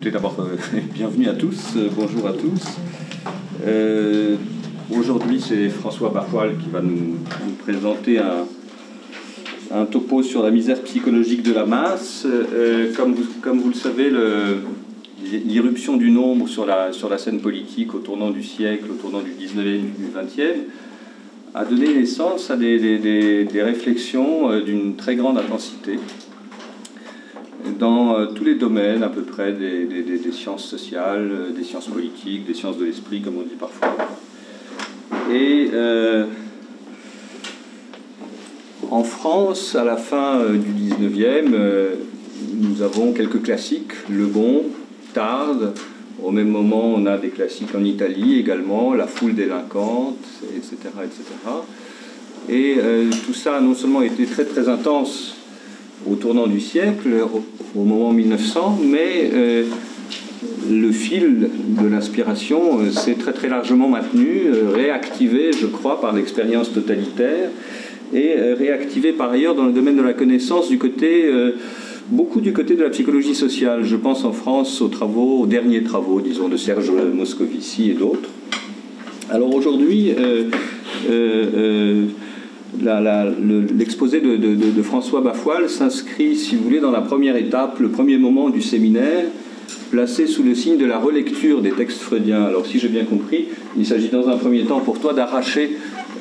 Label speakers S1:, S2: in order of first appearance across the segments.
S1: D'abord, euh, bienvenue à tous, euh, bonjour à tous. Euh, Aujourd'hui, c'est François Barfoil qui va nous, présenter un, topo sur la misère psychologique de la masse. Comme, vous, le savez, l'irruption du nombre sur la, scène politique au tournant du siècle, au tournant du 19e et du 20e, a donné naissance à des, réflexions d'une très grande intensité dans euh, tous les domaines à peu près des, sciences sociales, euh, des sciences politiques, des sciences de l'esprit, comme on dit parfois. Et euh, en France, à la fin du 19e, euh, nous avons quelques classiques, Le Bon, Tarde. Au même moment, on a des classiques en Italie également, La foule délinquante, etc. etc. Et tout ça a non seulement été très très intense au tournant du siècle, au, moment 1900, mais euh, le fil de l'inspiration euh, s'est très très largement maintenu, euh, réactivé, je crois, par l'expérience totalitaire, et réactivé par ailleurs dans le domaine de la connaissance du côté, beaucoup du côté de la psychologie sociale. Je pense en France aux travaux, aux derniers travaux, disons, de Serge Moscovici et d'autres. Alors aujourd'hui, l'exposé le, de, François Bafoil s'inscrit, si vous voulez, dans la première étape, le premier moment du séminaire, placé sous le signe de la relecture des textes freudiens. Alors, si j'ai bien compris, il s'agit dans un premier temps pour toi d'arracher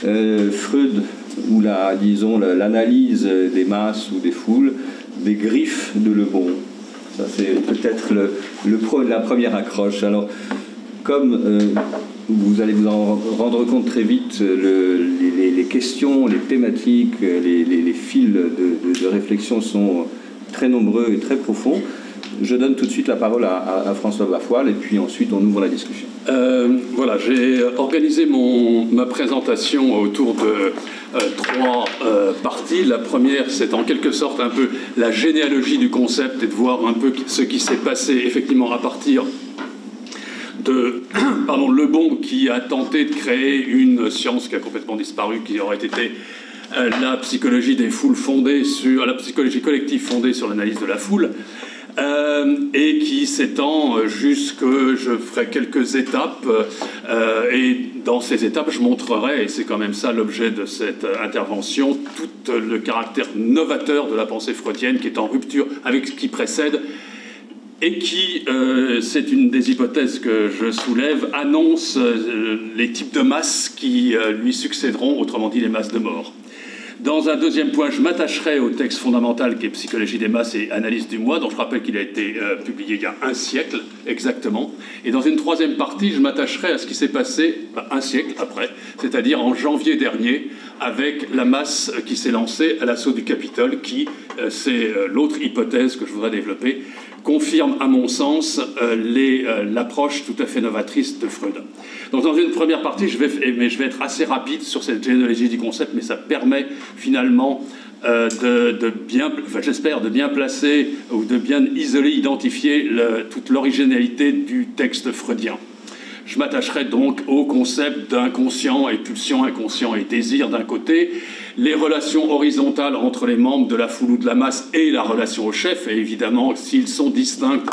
S1: euh, Freud ou la, disons, l'analyse des masses ou des foules des griffes de Le Bon. Ça, c'est peut-être le, le, la première accroche. Alors, comme euh, vous allez vous en rendre compte très vite, le, les, questions, les thématiques, les, les fils de, réflexion sont très nombreux et très profonds. Je donne tout de suite la parole à, à, à François Bafoil et puis ensuite on ouvre la discussion.
S2: Euh, voilà, j'ai organisé mon, ma présentation autour de euh, trois euh, parties. La première, c'est en quelque sorte un peu la généalogie du concept et de voir un peu ce qui s'est passé effectivement à partir de pardon, Le Bon qui a tenté de créer une science qui a complètement disparu, qui aurait été euh, la psychologie des foules fondée sur la psychologie collective fondée sur l'analyse de la foule. Euh, et qui s'étend jusque, je ferai quelques étapes, euh, et dans ces étapes, je montrerai, et c'est quand même ça l'objet de cette intervention, tout le caractère novateur de la pensée freudienne qui est en rupture avec ce qui précède et qui, euh, c'est une des hypothèses que je soulève, annonce euh, les types de masses qui euh, lui succéderont, autrement dit les masses de mort. Dans un deuxième point, je m'attacherai au texte fondamental qui est Psychologie des masses et analyse du moi, dont je rappelle qu'il a été publié il y a un siècle exactement. Et dans une troisième partie, je m'attacherai à ce qui s'est passé bah, un siècle après, c'est-à-dire en janvier dernier, avec la masse qui s'est lancée à l'assaut du Capitole, qui, euh, c'est euh, l'autre hypothèse que je voudrais développer, confirme, à mon sens, euh, l'approche tout à fait novatrice de Freud. Donc, dans une première partie, je vais, mais je vais être assez rapide sur cette généalogie du concept, mais ça permet finalement de, de, bien, j'espère, de bien placer ou de bien isoler, identifier toute l'originalité du texte freudien. Je m'attacherai donc au concept d'inconscient et pulsion, inconscient et désir d'un côté, les relations horizontales entre les membres de la foule ou de la masse et la relation au chef, et évidemment, s'ils sont distincts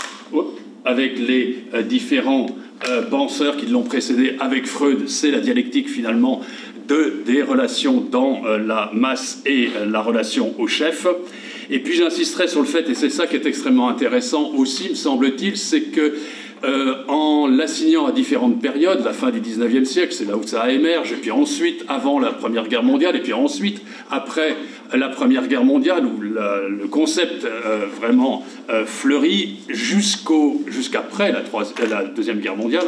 S2: avec les euh, différents euh, penseurs qui l'ont précédé avec Freud, c'est la dialectique finalement de, des relations dans euh, la masse et la relation au chef. Et puis j'insisterai sur le fait, et c'est ça qui est extrêmement intéressant aussi, me semble-t-il, c'est que euh, en l'assignant à différentes périodes, la fin du 19e siècle, c'est là où ça émerge, et puis ensuite avant la Première Guerre mondiale, et puis ensuite après la Première Guerre mondiale, où le concept euh, vraiment euh, fleurit jusqu'au, jusqu'après la, la, Deuxième Guerre mondiale,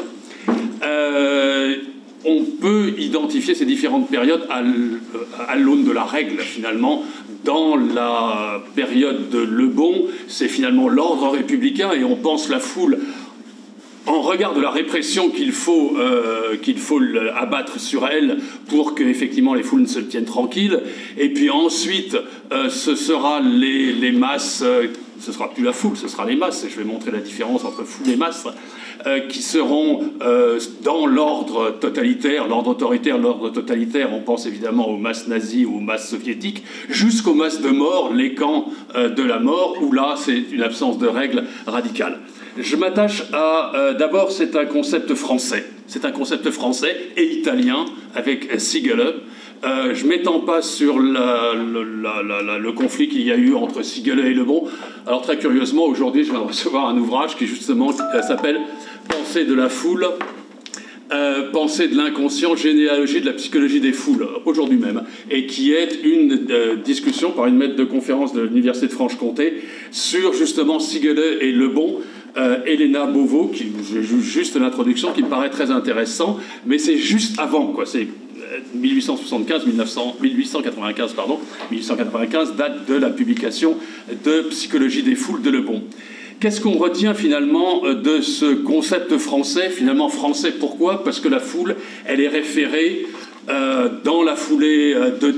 S2: on peut identifier ces différentes périodes à l'aune de la règle, finalement. Dans la période de Le Bon, c'est finalement l'ordre républicain, et on pense la foule en regard de la répression qu'il faut, euh, faut abattre sur elle pour que effectivement les foules ne se tiennent tranquilles. Et puis ensuite, euh, ce sera les, masses, euh, ce sera plus la foule, ce sera les masses. Et je vais montrer la différence entre foule et masse. Qui seront dans l'ordre totalitaire, l'ordre autoritaire, l'ordre totalitaire, on pense évidemment aux masses nazies ou aux masses soviétiques, jusqu'aux masses de mort, les camps de la mort, où là c'est une absence de règles radicales. Je m'attache à. D'abord, c'est un concept français. C'est un concept français et italien avec Siegele. je ne m'étends pas sur le conflit qu'il y a eu entre Siegele et Le Bon. Alors, très curieusement, aujourd'hui, je viens de recevoir un ouvrage qui, justement, s'appelle Pensée de la foule euh, pensée de l'inconscient, généalogie de la psychologie des foules, aujourd'hui même, et qui est une euh, discussion par une maître de conférence de l'Université de Franche-Comté sur justement Siegele et Le Bon, euh, Elena Beauvau, qui juste l'introduction qui me paraît très intéressant, mais c'est juste avant, quoi. C'est 1875, 1900, 1895, pardon, 1895, date de la publication de Psychologie des foules de Le Bon. Qu'est-ce qu'on retient finalement euh, de ce concept français? Finalement français, pourquoi? Parce que la foule, elle est référée euh, dans la foulée euh, de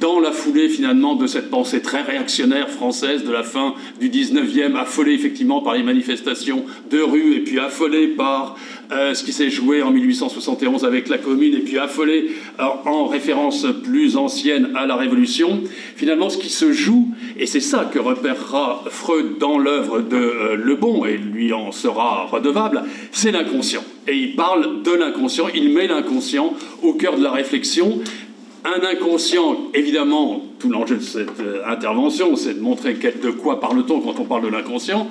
S2: dans la foulée finalement de cette pensée très réactionnaire française de la fin du 19e, affolée effectivement par les manifestations de rue et puis affolée par euh, ce qui s'est joué en 1871 avec la Commune et puis affolée en référence plus ancienne à la Révolution, finalement ce qui se joue, et c'est ça que repérera Freud dans l'œuvre de Le Bon, et lui en sera redevable, c'est l'inconscient et il parle de l'inconscient, il met l'inconscient au cœur de la réflexion. Un inconscient, évidemment, tout l'enjeu de cette euh, intervention, c'est de montrer de quoi parle-t-on quand on parle de l'inconscient.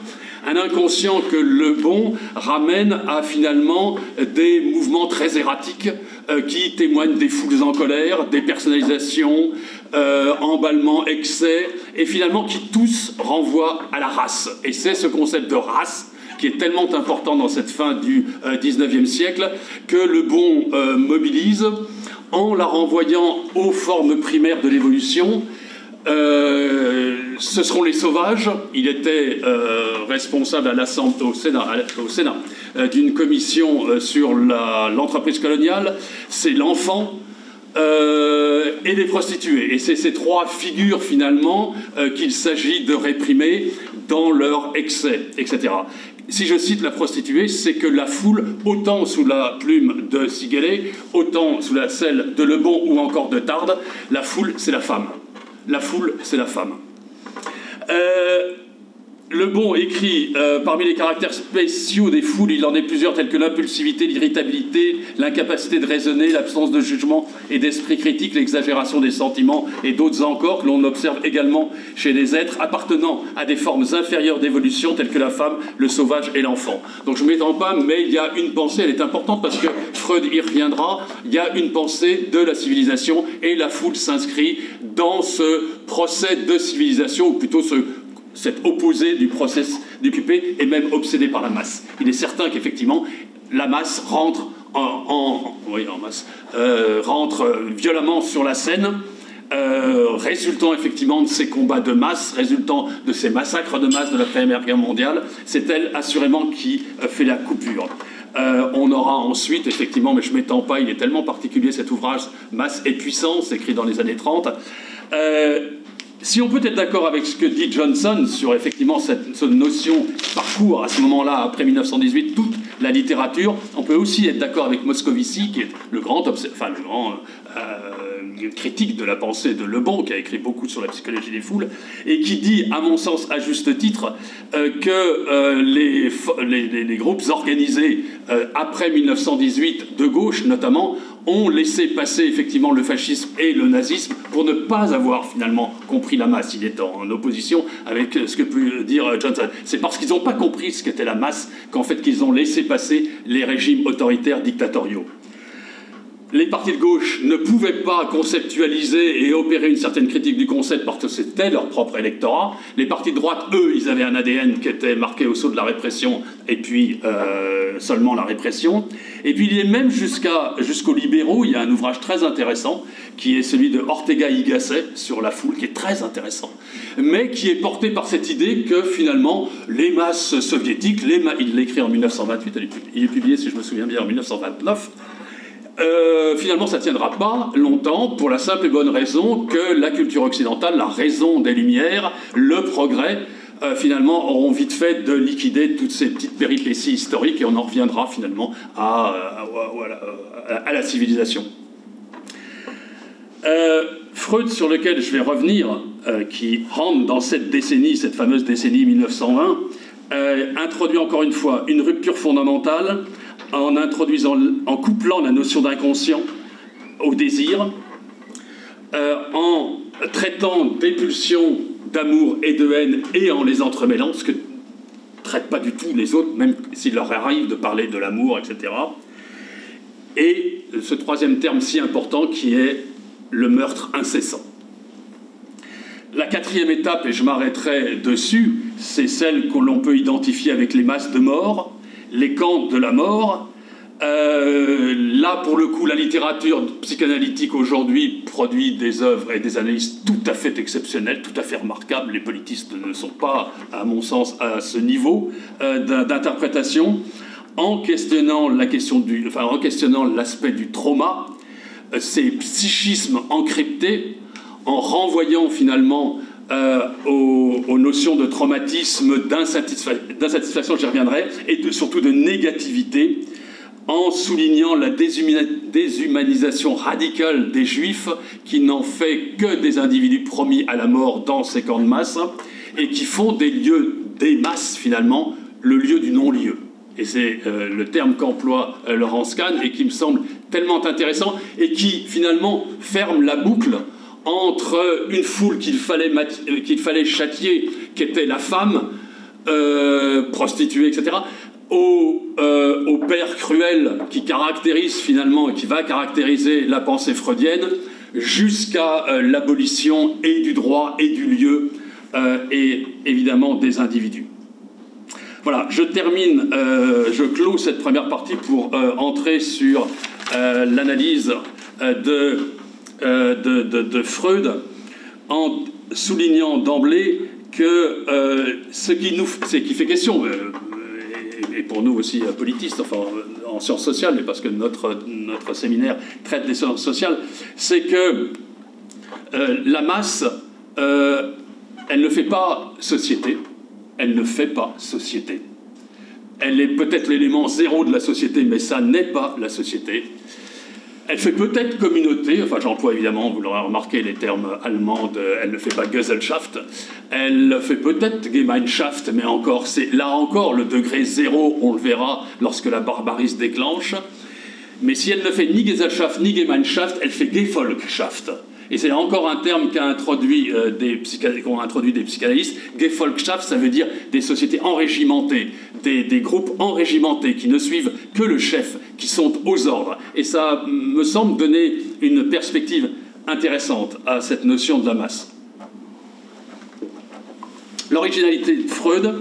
S2: Un inconscient que le bon ramène à finalement des mouvements très erratiques euh, qui témoignent des foules en colère, des personnalisations, euh, emballements, excès, et finalement qui tous renvoient à la race. Et c'est ce concept de race qui est tellement important dans cette fin du XIXe euh, siècle que le bon euh, mobilise en la renvoyant aux formes primaires de l'évolution. Euh, ce seront les sauvages. Il était responsable à l'Assemblée, au Sénat, Sénat d'une commission sur l'entreprise coloniale. C'est l'enfant, et les prostituées. Et c'est ces trois figures finalement qu'il s'agit de réprimer dans leur excès, etc si je cite la prostituée, c'est que la foule, autant sous la plume de Sigalé, autant sous la celle de Lebon ou encore de Tarde, la foule, c'est la femme. La foule, c'est la femme. Euh, le bon écrit euh, parmi les caractères spéciaux des foules, il en est plusieurs tels que l'impulsivité, l'irritabilité, l'incapacité de raisonner, l'absence de jugement et d'esprit critique, l'exagération des sentiments et d'autres encore que l'on observe également chez les êtres appartenant à des formes inférieures d'évolution telles que la femme, le sauvage et l'enfant. Donc je ne m'étends pas, mais il y a une pensée, elle est importante parce que Freud y reviendra, il y a une pensée de la civilisation et la foule s'inscrit dans ce procès de civilisation, ou plutôt ce cet opposé du process décupé est même obsédé par la masse. Il est certain qu'effectivement, la masse rentre en, masse, euh, rentre violemment sur la scène, euh, résultant effectivement de ces combats de masse, résultant de ces massacres de masse de la Première Guerre mondiale, c'est elle assurément qui euh, fait la coupure. on aura ensuite, effectivement, mais je ne m'étends pas, il est tellement particulier cet ouvrage, Masse et puissance, écrit dans les années 30. Si on peut être d'accord avec ce que dit Johnson sur effectivement cette, notion qui parcourt à ce moment-là, après 1918, toute la littérature, on peut aussi être d'accord avec Moscovici, qui est le grand, enfin, le grand euh, critique de la pensée de Le Bon, qui a écrit beaucoup sur la psychologie des foules, et qui dit, à mon sens, à juste titre, euh, que euh, les, groupes organisés après 1918, de gauche notamment, ont laissé passer effectivement le fascisme et le nazisme pour ne pas avoir finalement compris la masse. Il est en opposition avec ce que peut dire Johnson. C'est parce qu'ils n'ont pas compris ce qu'était la masse qu'en fait qu'ils ont laissé passer les régimes autoritaires dictatoriaux les partis de gauche ne pouvaient pas conceptualiser et opérer une certaine critique du concept parce que c'était leur propre électorat. Les partis de droite, eux, ils avaient un ADN qui était marqué au saut de la répression et puis euh, seulement la répression. Et puis il est même jusqu'à, jusqu'aux libéraux, il y a un ouvrage très intéressant qui est celui de Ortega y Gasset sur la foule, qui est très intéressant, mais qui est porté par cette idée que finalement les masses soviétiques, les il l'écrit en 1928, il est publié si je me souviens bien en 1929, euh, finalement, ça ne tiendra pas longtemps pour la simple et bonne raison que la culture occidentale, la raison des Lumières, le progrès, euh, finalement, auront vite fait de liquider toutes ces petites péripéties historiques et on en reviendra finalement à, à, la civilisation. Euh, Freud, sur lequel je vais revenir, qui rentre dans cette décennie, cette fameuse décennie 1920, introduit encore une fois une rupture fondamentale en introduisant, en couplant la notion d'inconscient au désir, en traitant des pulsions d'amour et de haine et en les entremêlant, ce que ne traitent pas du tout les autres, même s'il leur arrive de parler de l'amour, etc. Et ce troisième terme si important qui est le meurtre incessant. La quatrième étape, et je m'arrêterai dessus, c'est celle que l'on peut identifier avec les masses de mort, les camps de la mort, euh, là, pour le coup, la littérature psychanalytique aujourd'hui produit des œuvres et des analyses tout à fait exceptionnelles, tout à fait remarquables. Les politistes ne sont pas, à mon sens, à ce niveau euh, d'interprétation. En questionnant la question du, en questionnant l'aspect du trauma, euh, ces psychismes encryptés, en renvoyant finalement aux, aux, notions de traumatisme, d'insatisfaction, j'y reviendrai, et surtout de négativité, en soulignant la déshumanisation radicale des juifs qui n'en fait que des individus promis à la mort dans ces camps de masse et qui font des lieux, des masses finalement, le lieu du non-lieu. Et c'est euh, le terme qu'emploie euh, Laurence Kahn et qui me semble tellement intéressant et qui finalement ferme la boucle entre une foule qu'il fallait, euh, qu'il fallait châtier, qui était la femme, prostituée, etc., euh, au, père cruel qui caractérise finalement et qui va caractériser la pensée freudienne jusqu'à euh, l'abolition et du droit et du lieu euh, et évidemment des individus. Voilà, je termine, je clôt cette première partie pour entrer sur l'analyse de, de, Freud en soulignant d'emblée que ce qui, nous, qui fait question, et pour nous aussi euh, politistes, enfin en sciences sociales, mais parce que notre, notre séminaire traite des sciences sociales, c'est que euh, la masse, euh, elle ne fait pas société, elle ne fait pas société. Elle est peut-être l'élément zéro de la société, mais ça n'est pas la société. Elle fait peut-être communauté, enfin j'emploie évidemment, vous l'aurez remarqué, les termes allemands, elle ne fait pas Gesellschaft, elle fait peut-être Gemeinschaft, mais encore, c'est là encore le degré zéro, on le verra lorsque la barbarie se déclenche. Mais si elle ne fait ni Gesellschaft ni Gemeinschaft, elle fait Gefolgschaft. Et c'est encore un terme introduit, euh, des qu'ont introduit des psychanalystes. Gefolgschaft, ça veut dire des sociétés enrégimentées, des, des, groupes enrégimentés qui ne suivent que le chef, qui sont aux ordres. Et ça me semble donner une perspective intéressante à cette notion de la masse. L'originalité de Freud,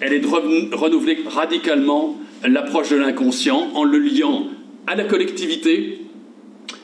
S2: elle est de renouveler radicalement l'approche de l'inconscient en le liant à la collectivité,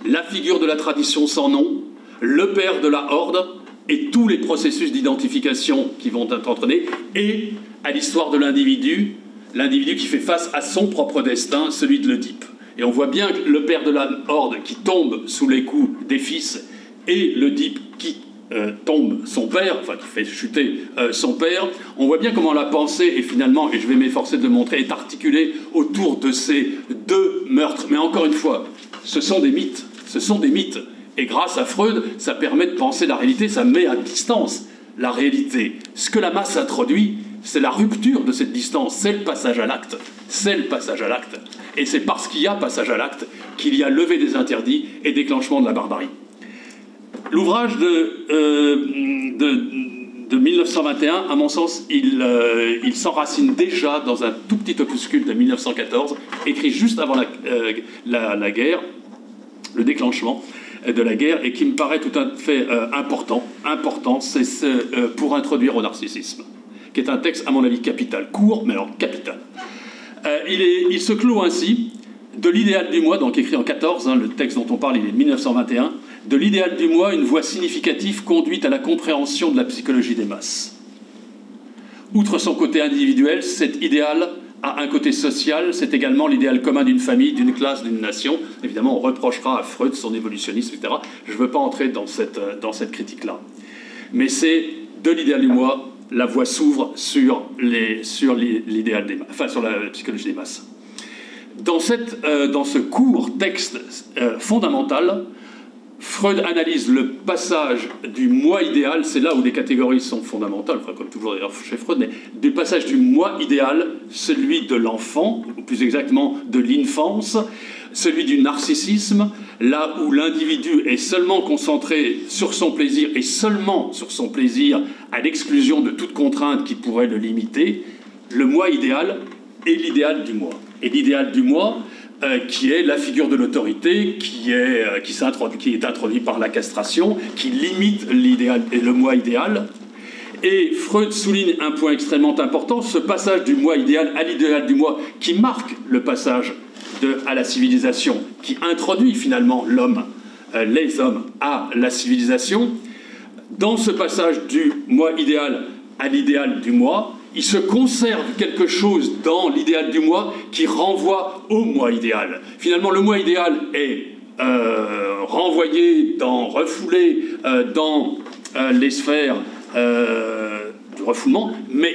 S2: la figure de la tradition sans nom, le père de la horde et tous les processus d'identification qui vont être entraînés, et à l'histoire de l'individu, l'individu qui fait face à son propre destin, celui de l'Oedipe. Et on voit bien le père de la horde qui tombe sous les coups des fils, et l'Oedipe qui euh, tombe son père, enfin qui fait chuter euh, son père, on voit bien comment la pensée est finalement, et je vais m'efforcer de le montrer, est articulée autour de ces deux meurtres. Mais encore une fois, ce sont des mythes, ce sont des mythes. Et grâce à Freud, ça permet de penser la réalité, ça met à distance la réalité. Ce que la masse introduit, c'est la rupture de cette distance, c'est le passage à l'acte. C'est le passage à l'acte. Et c'est parce qu'il y a passage à l'acte qu'il y a levé des interdits et déclenchement de la barbarie. L'ouvrage de, euh, de, 1921, à mon sens, il, euh, il s'enracine déjà dans un tout petit opuscule de 1914, écrit juste avant euh, la, la guerre, le déclenchement, de la guerre et qui me paraît tout à fait euh, important. Important, c'est euh, pour introduire au narcissisme, qui est un texte, à mon avis, capital, court, mais alors capital. Euh, il, se clôt ainsi de l'idéal du moi, donc écrit en 14, hein, le texte dont on parle, il est de 1921, de l'idéal du moi, une voie significative conduite à la compréhension de la psychologie des masses. Outre son côté individuel, cet idéal a un côté social, c'est également l'idéal commun d'une famille, d'une classe, d'une nation. Évidemment, on reprochera à Freud son évolutionnisme, etc. Je ne veux pas entrer dans cette, euh, dans cette critique-là. Mais c'est de l'idéal du moi, la voie s'ouvre sur, les, sur l'idéal des enfin, sur la psychologie des masses. Dans, cette, euh, dans ce court texte euh, fondamental, Freud analyse le passage du moi idéal, c'est là où les catégories sont fondamentales, comme toujours d'ailleurs chez Freud, mais du passage du moi idéal, celui de l'enfant, ou plus exactement de l'infance, celui du narcissisme, là où l'individu est seulement concentré sur son plaisir et seulement sur son plaisir à l'exclusion de toute contrainte qui pourrait le limiter, le moi idéal et l'idéal du moi. Et l'idéal du moi, euh, qui est la figure de l'autorité, qui, est, euh, qui, par la castration, qui limite l'idéal et le moi idéal. Et Freud souligne un point extrêmement important, ce passage du moi idéal à l'idéal du moi, qui marque le passage de, à la civilisation, qui introduit finalement l'homme, euh, les hommes, à la civilisation. Dans ce passage du moi idéal à l'idéal du moi, il se conserve quelque chose dans l'idéal du moi qui renvoie au moi idéal. Finalement, le moi idéal est euh, renvoyé, dans, refoulé euh, dans euh, les sphères du refoulement, mais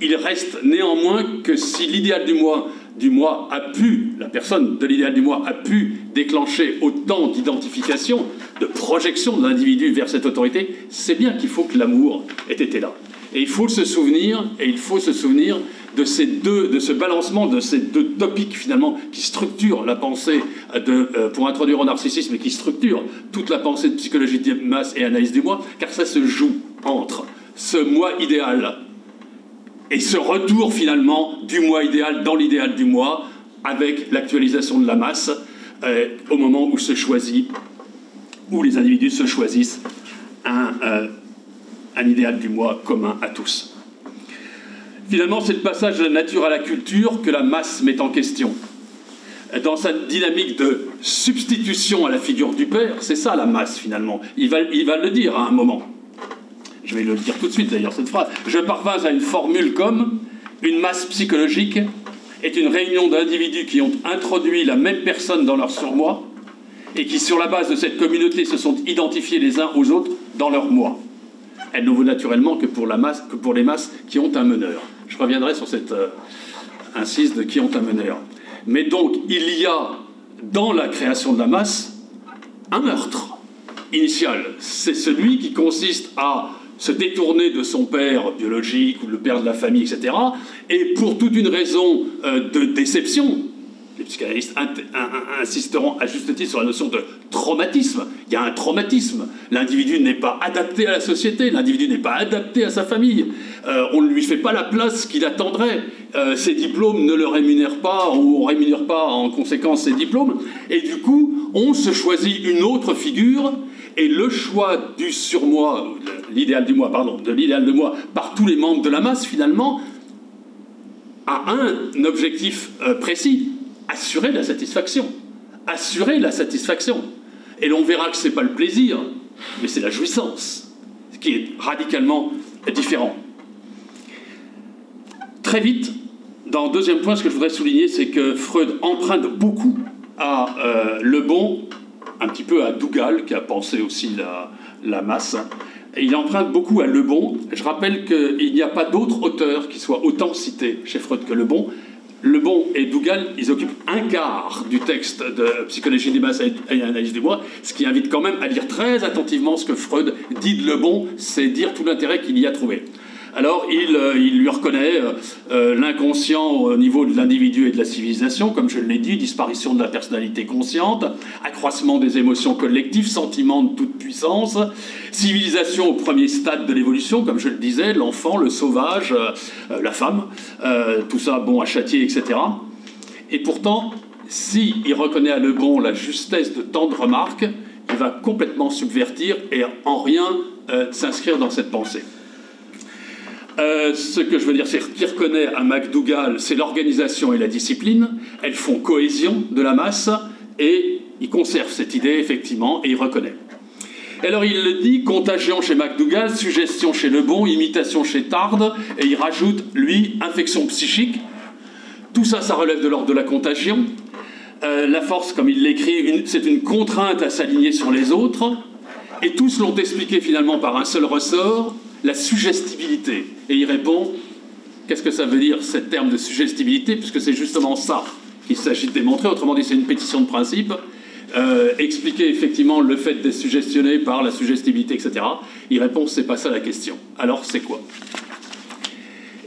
S2: il reste néanmoins que si l'idéal du du moi a pu, la personne de l'idéal du moi a pu déclencher autant d'identification, de projection de l'individu vers cette autorité, c'est bien qu'il faut que l'amour ait été là. Et il faut se souvenir, et il faut se souvenir de ces deux, de ce balancement de ces deux topics finalement qui structurent la pensée de, euh, pour introduire au narcissisme et qui structurent toute la pensée de psychologie de masse et analyse du moi, car ça se joue entre ce moi idéal et ce retour finalement du moi idéal dans l'idéal du moi avec l'actualisation de la masse euh, au moment où se choisit, où les individus se choisissent un, euh, un idéal du moi commun à tous. Finalement, c'est le passage de la nature à la culture que la masse met en question. Dans sa dynamique de substitution à la figure du père, c'est ça la masse finalement. Il va, il va le dire à un moment. Je vais le dire tout de suite d'ailleurs, cette phrase. Je parvins à une formule comme une masse psychologique est une réunion d'individus qui ont introduit la même personne dans leur surmoi et qui, sur la base de cette communauté, se sont identifiés les uns aux autres dans leur moi elle ne vaut naturellement que pour, la masse, que pour les masses qui ont un meneur. Je reviendrai sur cette euh, insiste de qui ont un meneur. Mais donc, il y a dans la création de la masse un meurtre initial. C'est celui qui consiste à se détourner de son père biologique ou le père de la famille, etc. Et pour toute une raison euh, de déception, les psychanalystes insisteront à juste titre sur la notion de traumatisme. Il y a un traumatisme. L'individu n'est pas adapté à la société, l'individu n'est pas adapté à sa famille. Euh, on ne lui fait pas la place qu'il attendrait. Euh, ses diplômes ne le rémunèrent pas ou on ne rémunère pas en conséquence ses diplômes. Et du coup, on se choisit une autre figure et le choix du surmoi, l'idéal du moi, pardon, de l'idéal de moi par tous les membres de la masse finalement, a un objectif euh, précis assurer la satisfaction. Assurer la satisfaction. Et l'on verra que ce n'est pas le plaisir, mais c'est la jouissance, ce qui est radicalement différent. Très vite, dans le deuxième point, ce que je voudrais souligner, c'est que Freud emprunte beaucoup à euh, Le Bon, un petit peu à Dougal, qui a pensé aussi la, la masse. Il emprunte beaucoup à Le Bon. Je rappelle qu'il n'y a pas d'autre auteur qui soit autant cité chez Freud que Le Bon. Le Bon et Dougal, ils occupent un quart du texte de Psychologie des masses et analyse du moi, ce qui invite quand même à lire très attentivement ce que Freud dit de Le Bon, c'est dire tout l'intérêt qu'il y a trouvé. Alors il, euh, lui reconnaît euh, euh, l'inconscient au niveau de l'individu et de la civilisation, comme je l'ai dit, disparition de la personnalité consciente, accroissement des émotions collectives, sentiment de toute puissance, civilisation au premier stade de l'évolution, comme je le disais, l'enfant, le sauvage, la femme, tout ça bon à châtier, etc. Et pourtant, s'il il reconnaît à Le Bon la justesse de tant de remarques, il va complètement subvertir et en rien s'inscrire dans cette pensée. Euh, ce que je veux dire, c'est qu'il reconnaît à MacDougall, c'est l'organisation et la discipline. Elles font cohésion de la masse et il conserve cette idée, effectivement, et il reconnaît. Alors il le dit, contagion chez MacDougall, suggestion chez Lebon, imitation chez Tard, et il rajoute, lui, infection psychique. Tout ça, ça relève de l'ordre de la contagion. Euh, la force, comme il l'écrit, c'est une contrainte à s'aligner sur les autres. Et tous l'ont expliqué finalement par un seul ressort, la suggestibilité. Et il répond, qu'est-ce que ça veut dire, ce terme de suggestibilité, puisque c'est justement ça qu'il s'agit de démontrer, autrement dit c'est une pétition de principe. euh, expliquer effectivement le fait d'être suggestionné par la suggestibilité, etc. Il répond c'est pas ça la question. Alors c'est quoi?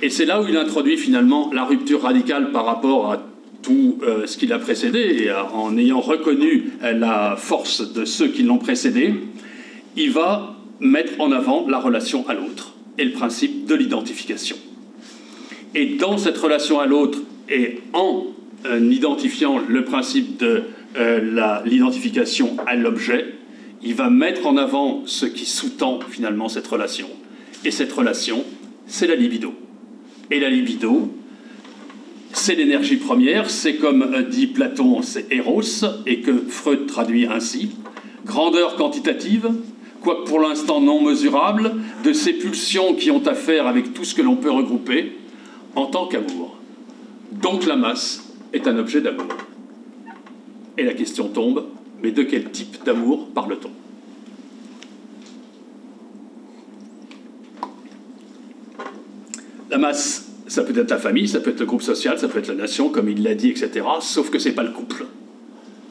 S2: Et c'est là où il introduit finalement la rupture radicale par rapport à tout euh, ce qui l'a précédé, en ayant reconnu la force de ceux qui l'ont précédé, il va mettre en avant la relation à l'autre et le principe de l'identification. Et dans cette relation à l'autre, et en euh, identifiant le principe de euh, l'identification à l'objet, il va mettre en avant ce qui sous-tend finalement cette relation. Et cette relation, c'est la libido. Et la libido, c'est l'énergie première, c'est comme euh, dit Platon, c'est Eros, et que Freud traduit ainsi, grandeur quantitative, quoique pour l'instant non mesurable, de ces pulsions qui ont à faire avec tout ce que l'on peut regrouper en tant qu'amour. Donc la masse est un objet d'amour. Et la question tombe, mais de quel type d'amour parle-t-on? La masse, ça peut être la famille, ça peut être le groupe social, ça peut être la nation, comme il l'a dit, etc. Sauf que c'est pas le couple.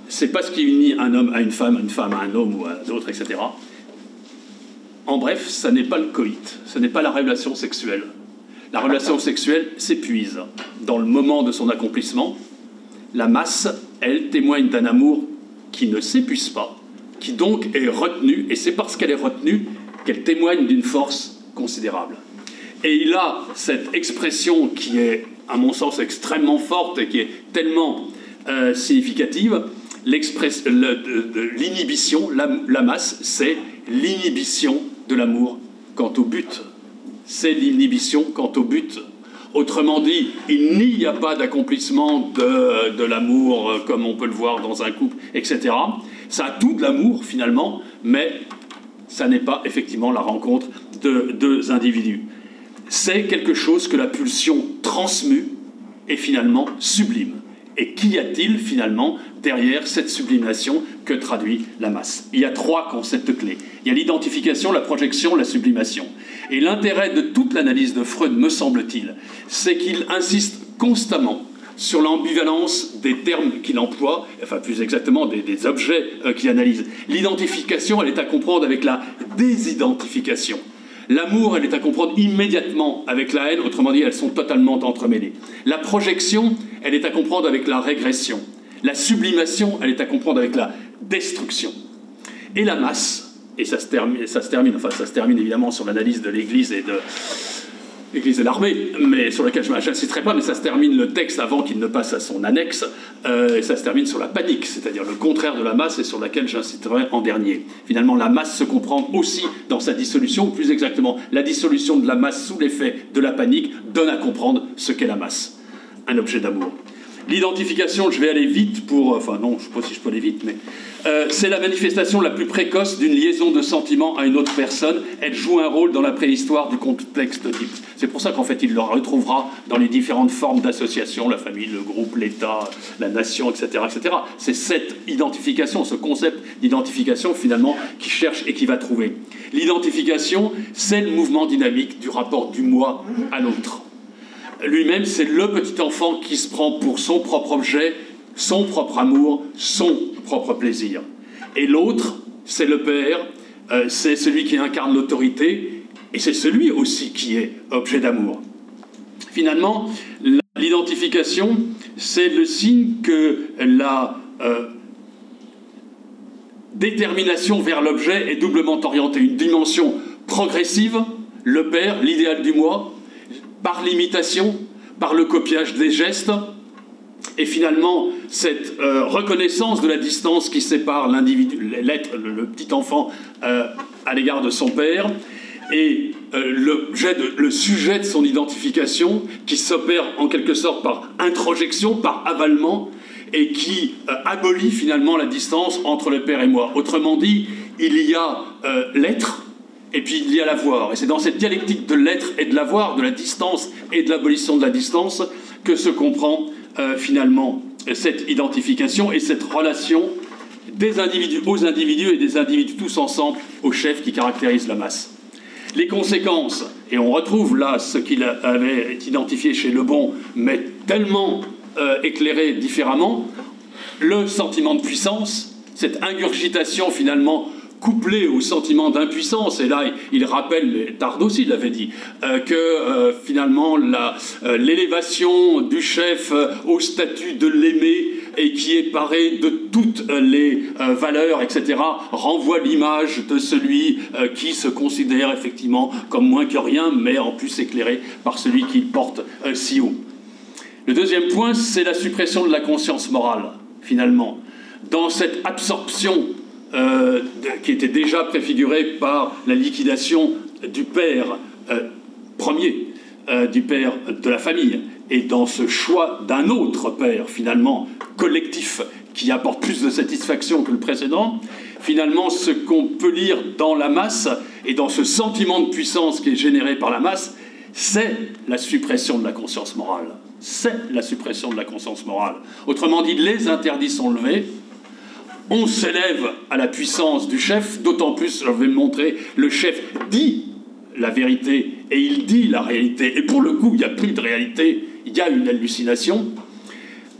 S2: C'est pas ce qui unit un homme à une femme, une femme à un homme ou à d'autres, etc. En bref, ça n'est pas le coït, ce n'est pas la relation sexuelle. La relation sexuelle s'épuise dans le moment de son accomplissement. La masse, elle, témoigne d'un amour qui ne s'épuise pas, qui donc est retenu, et c'est parce qu'elle est retenue qu'elle témoigne d'une force considérable. Et il a cette expression qui est, à mon sens, extrêmement forte et qui est tellement euh, significative, l'inhibition, la masse, c'est l'inhibition de l'amour quant au but. C'est l'inhibition quant au but. Autrement dit, il n'y a pas d'accomplissement de, l'amour euh, comme on peut le voir dans un couple, etc. Ça a tout de l'amour finalement, mais ça n'est pas effectivement la rencontre de deux individus. C'est quelque chose que la pulsion transmue et finalement sublime. Et qu'y a-t-il finalement derrière cette sublimation que traduit la masse? Il y a trois concepts clés. Il y a l'identification, la projection, la sublimation. Et l'intérêt de toute l'analyse de Freud, me semble-t-il, c'est qu'il insiste constamment sur l'ambivalence des termes qu'il emploie, enfin plus exactement des, objets euh, qu'il analyse. L'identification, elle est à comprendre avec la désidentification. L'amour, elle est à comprendre immédiatement avec la haine, autrement dit, elles sont totalement entremêlées. La projection, elle est à comprendre avec la régression. La sublimation, elle est à comprendre avec la destruction. Et la masse, et ça se termine, enfin ça se termine évidemment sur l'analyse de l'Église et de l'Église et l'armée, mais sur laquelle je n'insisterai pas, mais ça se termine le texte avant qu'il ne passe à son annexe, euh, et ça se termine sur la panique, c'est-à-dire le contraire de la masse et sur laquelle j'inciterai en dernier. Finalement, la masse se comprend aussi dans sa dissolution, ou plus exactement, la dissolution de la masse sous l'effet de la panique donne à comprendre ce qu'est la masse, un objet d'amour. L'identification, je vais aller vite pour. Enfin, non, je ne sais pas si je peux aller vite, mais. Euh, c'est la manifestation la plus précoce d'une liaison de sentiments à une autre personne. Elle joue un rôle dans la préhistoire du complexe type. C'est pour ça qu'en fait, il le retrouvera dans les différentes formes d'association, la famille, le groupe, l'État, la nation, etc. etc. C'est cette identification, ce concept d'identification, finalement, qui cherche et qui va trouver. L'identification, c'est le mouvement dynamique du rapport du moi à l'autre lui-même, c'est le petit enfant qui se prend pour son propre objet, son propre amour, son propre plaisir. Et l'autre, c'est le père, euh, c'est celui qui incarne l'autorité, et c'est celui aussi qui est objet d'amour. Finalement, l'identification, c'est le signe que la euh, détermination vers l'objet est doublement orientée. Une dimension progressive, le père, l'idéal du moi, par l'imitation, par le copiage des gestes, et finalement cette euh, reconnaissance de la distance qui sépare l'individu, l'être, le, petit enfant euh, à l'égard de son père, et euh, le, le, sujet de son identification qui s'opère en quelque sorte par introjection, par avalement, et qui abolit finalement la distance entre le père et moi. Autrement dit, il y a l'être et puis il y a l'avoir. Et c'est dans cette dialectique de l'être et de l'avoir, de la distance et de l'abolition de la distance, que se comprend euh, finalement cette identification et cette relation des individus aux individus et des individus tous ensemble aux chefs qui caractérisent la masse. Les conséquences, et on retrouve là ce qu'il avait identifié chez Le Bon, mais tellement euh, éclairé différemment, le sentiment de puissance, cette ingurgitation finalement couplée au sentiment d'impuissance, et là il rappelle, Tard aussi l'avait dit, euh, que euh, finalement euh, l'élévation du chef au statut de l'aimé et qui est paré de toutes les valeurs, etc., renvoie l'image de celui qui se considère effectivement comme moins que rien, mais en plus éclairé par celui qui porte si haut. Le deuxième point, c'est la suppression de la conscience morale, finalement. Dans cette absorption euh, qui était déjà préfigurée par la liquidation du père euh, premier, euh, du père de la famille, et dans ce choix d'un autre père, finalement, collectif, qui apporte plus de satisfaction que le précédent, finalement, ce qu'on peut lire dans la masse et dans ce sentiment de puissance qui est généré par la masse, c'est la suppression de la conscience morale. C'est la suppression de la conscience morale. Autrement dit, les interdits sont levés, on s'élève à la puissance du chef, d'autant plus, je vais montrer, le chef dit la vérité et il dit la réalité. Et pour le coup, il n'y a plus de réalité, il y a une hallucination.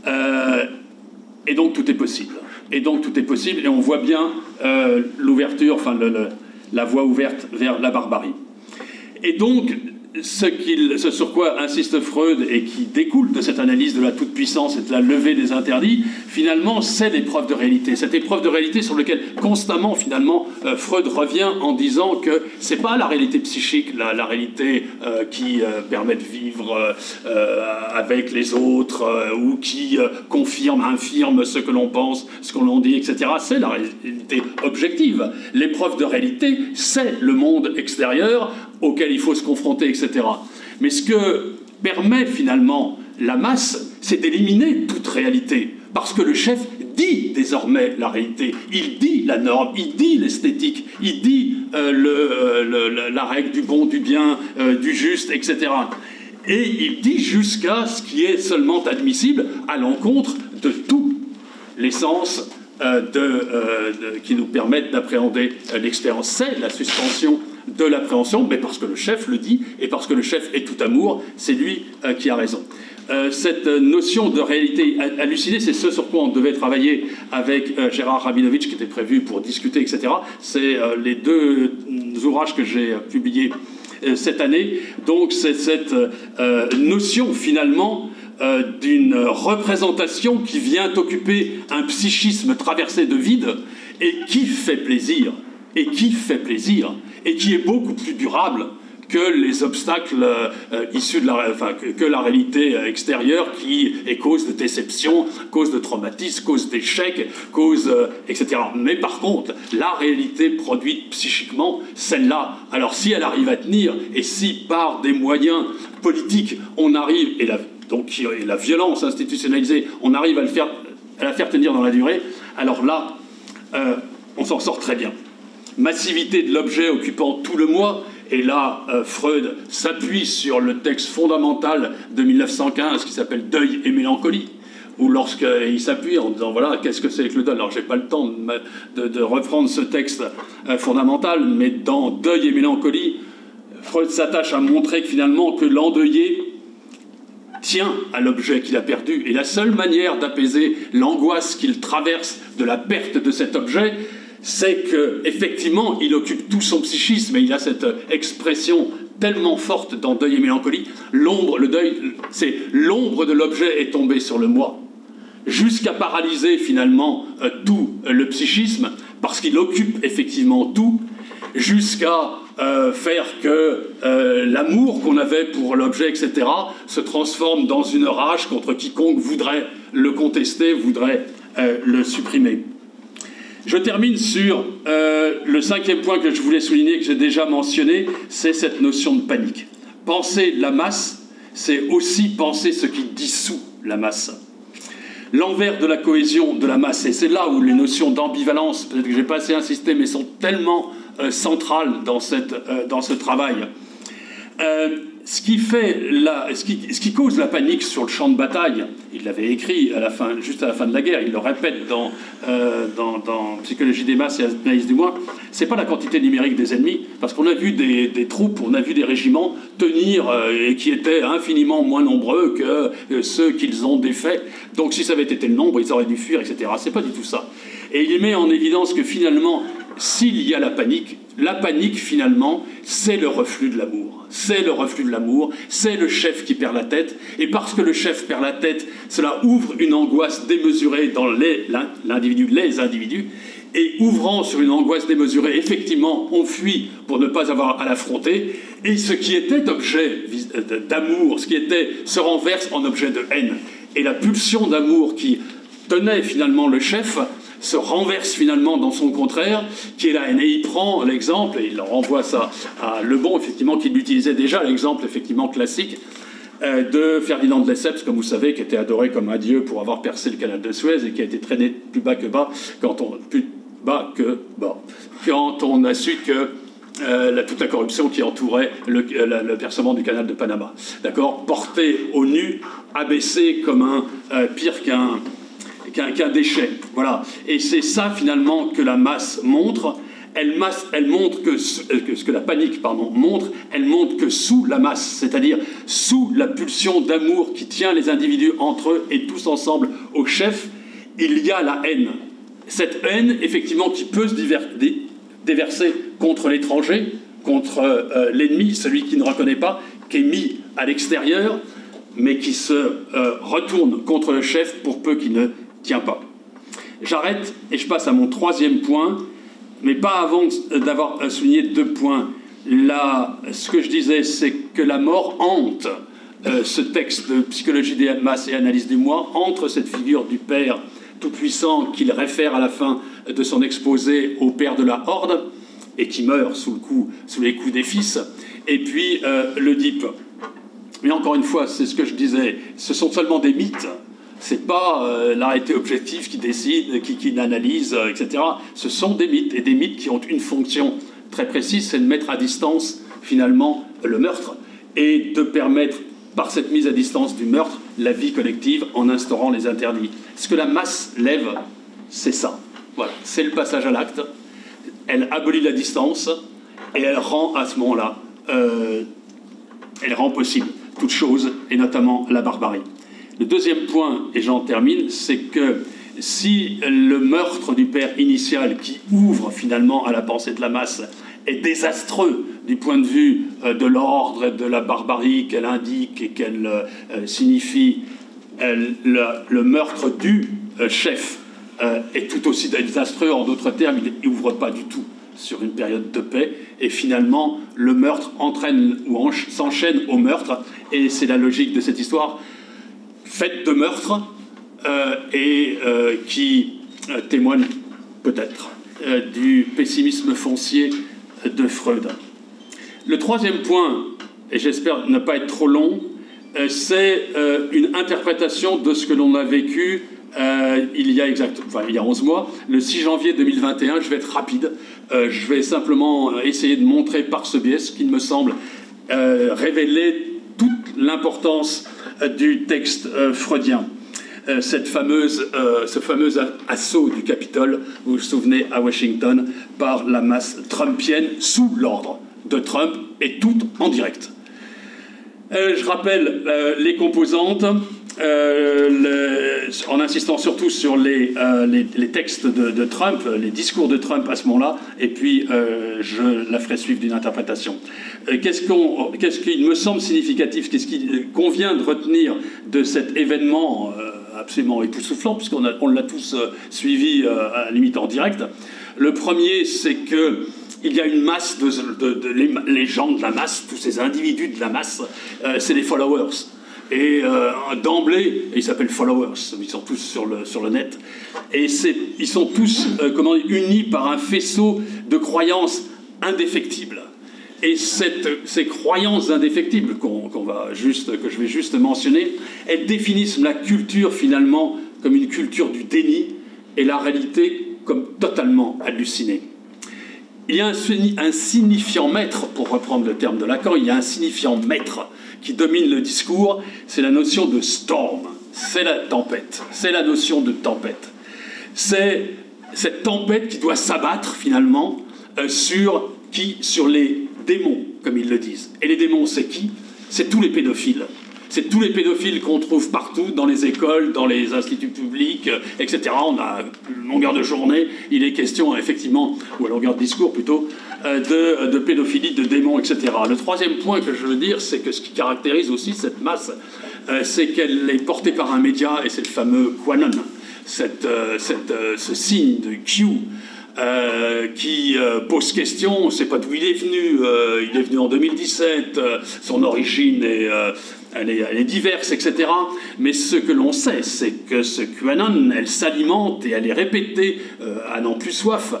S2: Euh, et donc tout est possible. Et donc tout est possible, et on voit bien euh, l'ouverture, enfin la voie ouverte vers la barbarie. Et donc, ce, sur quoi insiste Freud et qui découle de cette analyse de la toute-puissance et de la levée des interdits, finalement, c'est l'épreuve de réalité. Cette épreuve de réalité sur laquelle constamment, finalement, euh, Freud revient en disant que c'est pas la réalité psychique, la, réalité euh, qui euh, permet de vivre avec les autres ou qui confirme, infirme ce que l'on pense, ce que l'on dit, etc. C'est la réalité objective. L'épreuve de réalité, c'est le monde extérieur auquel il faut se confronter, etc. Mais ce que permet finalement la masse, c'est d'éliminer toute réalité. Parce que le chef dit désormais la réalité, il dit la norme, il dit l'esthétique, il dit euh, euh, la règle du bon, du bien, euh, du juste, etc. Et il dit jusqu'à ce qui est seulement admissible à l'encontre de tout l'essence qui nous permettent d'appréhender l'expérience. C'est la suspension de l'appréhension, mais parce que le chef le dit et parce que le chef est tout amour, c'est lui euh, qui a raison. Euh, cette notion de réalité hallucinée, c'est ce sur quoi on devait travailler avec euh, Gérard Rabinovitch, qui était prévu pour discuter, etc. C'est les deux ouvrages que j'ai publiés cette année. Donc c'est cette notion finalement d'une représentation qui vient occuper un psychisme traversé de vide et qui fait plaisir. Et qui fait plaisir et qui est beaucoup plus durable que les obstacles euh, issus de la, enfin, que, la réalité euh, extérieure qui est cause de déception, cause de traumatisme, cause d'échec, cause, euh, etc. Mais par contre, la réalité produite psychiquement, celle-là, alors si elle arrive à tenir et si par des moyens politiques on arrive, et la, donc la violence institutionnalisée, on arrive à, le faire, à la faire tenir dans la durée, alors là, on s'en sort très bien massivité de l'objet occupant tout le moi. Et là, euh, Freud s'appuie sur le texte fondamental de 1915 qui s'appelle Deuil et mélancolie, où lorsqu'il s'appuie en disant voilà, qu'est-ce que c'est que le deuil? Alors, j'ai pas le temps de, reprendre ce texte euh, fondamental, mais dans Deuil et mélancolie, Freud s'attache à montrer que finalement, que l'endeuillé tient à l'objet qu'il a perdu. Et la seule manière d'apaiser l'angoisse qu'il traverse de la perte de cet objet, c'est qu'effectivement, il occupe tout son psychisme et il a cette expression tellement forte dans Deuil et Mélancolie. L'ombre, le deuil, c'est l'ombre de l'objet est tombée sur le moi, jusqu'à paralyser finalement euh, tout le psychisme, parce qu'il occupe effectivement tout, jusqu'à euh, faire que euh, l'amour qu'on avait pour l'objet, etc., se transforme dans une rage contre quiconque voudrait le contester, voudrait le supprimer. Je termine sur euh, le cinquième point que je voulais souligner, que j'ai déjà mentionné, c'est cette notion de panique. Penser la masse, c'est aussi penser ce qui dissout la masse. L'envers de la cohésion de la masse, et c'est là où les notions d'ambivalence, peut-être que je n'ai pas assez insisté, mais sont tellement euh, centrales dans, cette, euh, dans ce travail ce qui, fait la, ce, qui, cause la panique sur le champ de bataille, il l'avait écrit à la fin, juste à la fin de la guerre, il le répète dans, euh, Psychologie des masses et Analyse du moi, c'est pas la quantité numérique des ennemis, parce qu'on a vu des, troupes, on a vu des régiments tenir et qui étaient infiniment moins nombreux que ceux qu'ils ont défaits. Donc si ça avait été le nombre, ils auraient dû fuir, etc. C'est pas du tout ça. Et il met en évidence que finalement, s'il y a la panique, la panique finalement, c'est le reflux de l'amour. C'est le reflux de l'amour, c'est le chef qui perd la tête. Et parce que le chef perd la tête, cela ouvre une angoisse démesurée dans l'individu, les individus. Et ouvrant sur une angoisse démesurée, effectivement, on fuit pour ne pas avoir à l'affronter. Et ce qui était objet d'amour, ce qui était, se renverse en objet de haine. Et la pulsion d'amour qui tenait finalement le chef se renverse finalement dans son contraire, qui est la haine. Et il prend l'exemple, et il renvoie ça à Le Bon, effectivement, qui l'utilisait déjà, l'exemple effectivement classique euh, de Ferdinand de Lesseps, comme vous savez, qui était adoré comme un dieu pour avoir percé le canal de Suez et qui a été traîné plus bas que bas quand on, plus bas que quand on a su que euh, toute la corruption qui entourait le, le, percement du canal de Panama. D'accord? Porté au nu, abaissé comme un euh, pire qu'un qu'un déchet. Voilà. Et c'est ça finalement que la masse montre. Elle, masse, elle montre que, que, ce que la panique pardon, montre, elle montre que sous la masse, c'est-à-dire sous la pulsion d'amour qui tient les individus entre eux et tous ensemble au chef, il y a la haine. Cette haine, effectivement, qui peut se déverser contre l'étranger, contre euh, l'ennemi, celui qui ne reconnaît pas, qui est mis à l'extérieur, mais qui se euh, retourne contre le chef pour peu qu'il ne tient pas. J'arrête et je passe à mon troisième point, mais pas avant d'avoir souligné deux points. Là, ce que je disais, c'est que la mort hante euh, ce texte de psychologie des masses et analyse du moi, entre cette figure du Père tout-puissant qu'il réfère à la fin de son exposé au Père de la Horde, et qui meurt sous, le coup, sous les coups des fils, et puis euh, le. Mais encore une fois, c'est ce que je disais, ce sont seulement des mythes c'est pas euh, l'arrêté objectif qui décide, qui, qui analyse, euh, etc. Ce sont des mythes, et des mythes qui ont une fonction très précise, c'est de mettre à distance, finalement, le meurtre, et de permettre, par cette mise à distance du meurtre, la vie collective en instaurant les interdits. Ce que la masse lève, c'est ça. Voilà, c'est le passage à l'acte. Elle abolit la distance, et elle rend à ce moment-là, euh, elle rend possible toute chose, et notamment la barbarie. Le deuxième point, et j'en termine, c'est que si le meurtre du père initial, qui ouvre finalement à la pensée de la masse, est désastreux du point de vue euh, de l'ordre et de la barbarie qu'elle indique et qu'elle euh, signifie, le, meurtre du euh, chef est tout aussi désastreux. En d'autres termes, il n'ouvre pas du tout sur une période de paix, et finalement, le meurtre entraîne ou s'enchaîne au meurtre, et c'est la logique de cette histoire faite de meurtre euh, et euh, qui euh, témoigne peut-être du pessimisme foncier de Freud. Le troisième point, et j'espère ne pas être trop long, c'est une interprétation de ce que l'on a vécu il, y a exact, enfin, il y a 11 mois, le 6 janvier 2021. Je vais être rapide. je vais simplement essayer de montrer par ce biais ce qui me semble révéler toute l'importance du texte euh, freudien. Euh, cette fameuse, euh, ce fameux assaut du Capitole, vous vous souvenez, à Washington, par la masse trumpienne sous l'ordre de Trump et tout en direct. je rappelle les composantes. Euh, en insistant surtout sur les, euh, textes de, Trump, les discours de Trump à ce moment-là, et puis euh, je la ferai suivre d'une interprétation. Qu'est-ce qu'il me semble significatif, qu'est-ce qu'il convient de retenir de cet événement absolument époustouflant, puisqu'on on l'a tous suivi à la limite en direct Le premier, c'est que il y a une masse de, les, gens de la masse, tous ces individus de la masse, c'est les followers. Et euh, d'emblée, ils s'appellent followers, ils sont tous sur le, sur le net, et ils sont tous euh, comment, unis par un faisceau de croyances indéfectibles. Et ces croyances indéfectibles qu'on va juste, que je vais juste mentionner, elles définissent la culture finalement comme une culture du déni et la réalité comme totalement hallucinée. Il y a un signifiant maître, pour reprendre le terme de Lacan, il y a un signifiant maître qui domine le discours, c'est la notion de storm. C'est la tempête. C'est la notion de tempête. C'est cette tempête qui doit s'abattre finalement euh, sur qui, sur les démons, comme ils le disent. Et les démons, c'est qui? C'est tous les pédophiles. C'est tous les pédophiles qu'on trouve partout, dans les écoles, dans les instituts publics, etc. On a longueur de journée, il est question, effectivement, ou à longueur de discours plutôt, de, de pédophilie, de démons, etc. Le troisième point que je veux dire, c'est que ce qui caractérise aussi cette masse, c'est qu'elle est portée par un média, et c'est le fameux Quanon, cette, ce signe de Q, euh, qui euh, pose question, on ne sait pas d'où il est venu, euh, il est venu en 2017, son origine est elle est, diverse, etc. Mais ce que l'on sait, c'est que ce QAnon, elle s'alimente et elle est répétée euh, à n'en plus soif,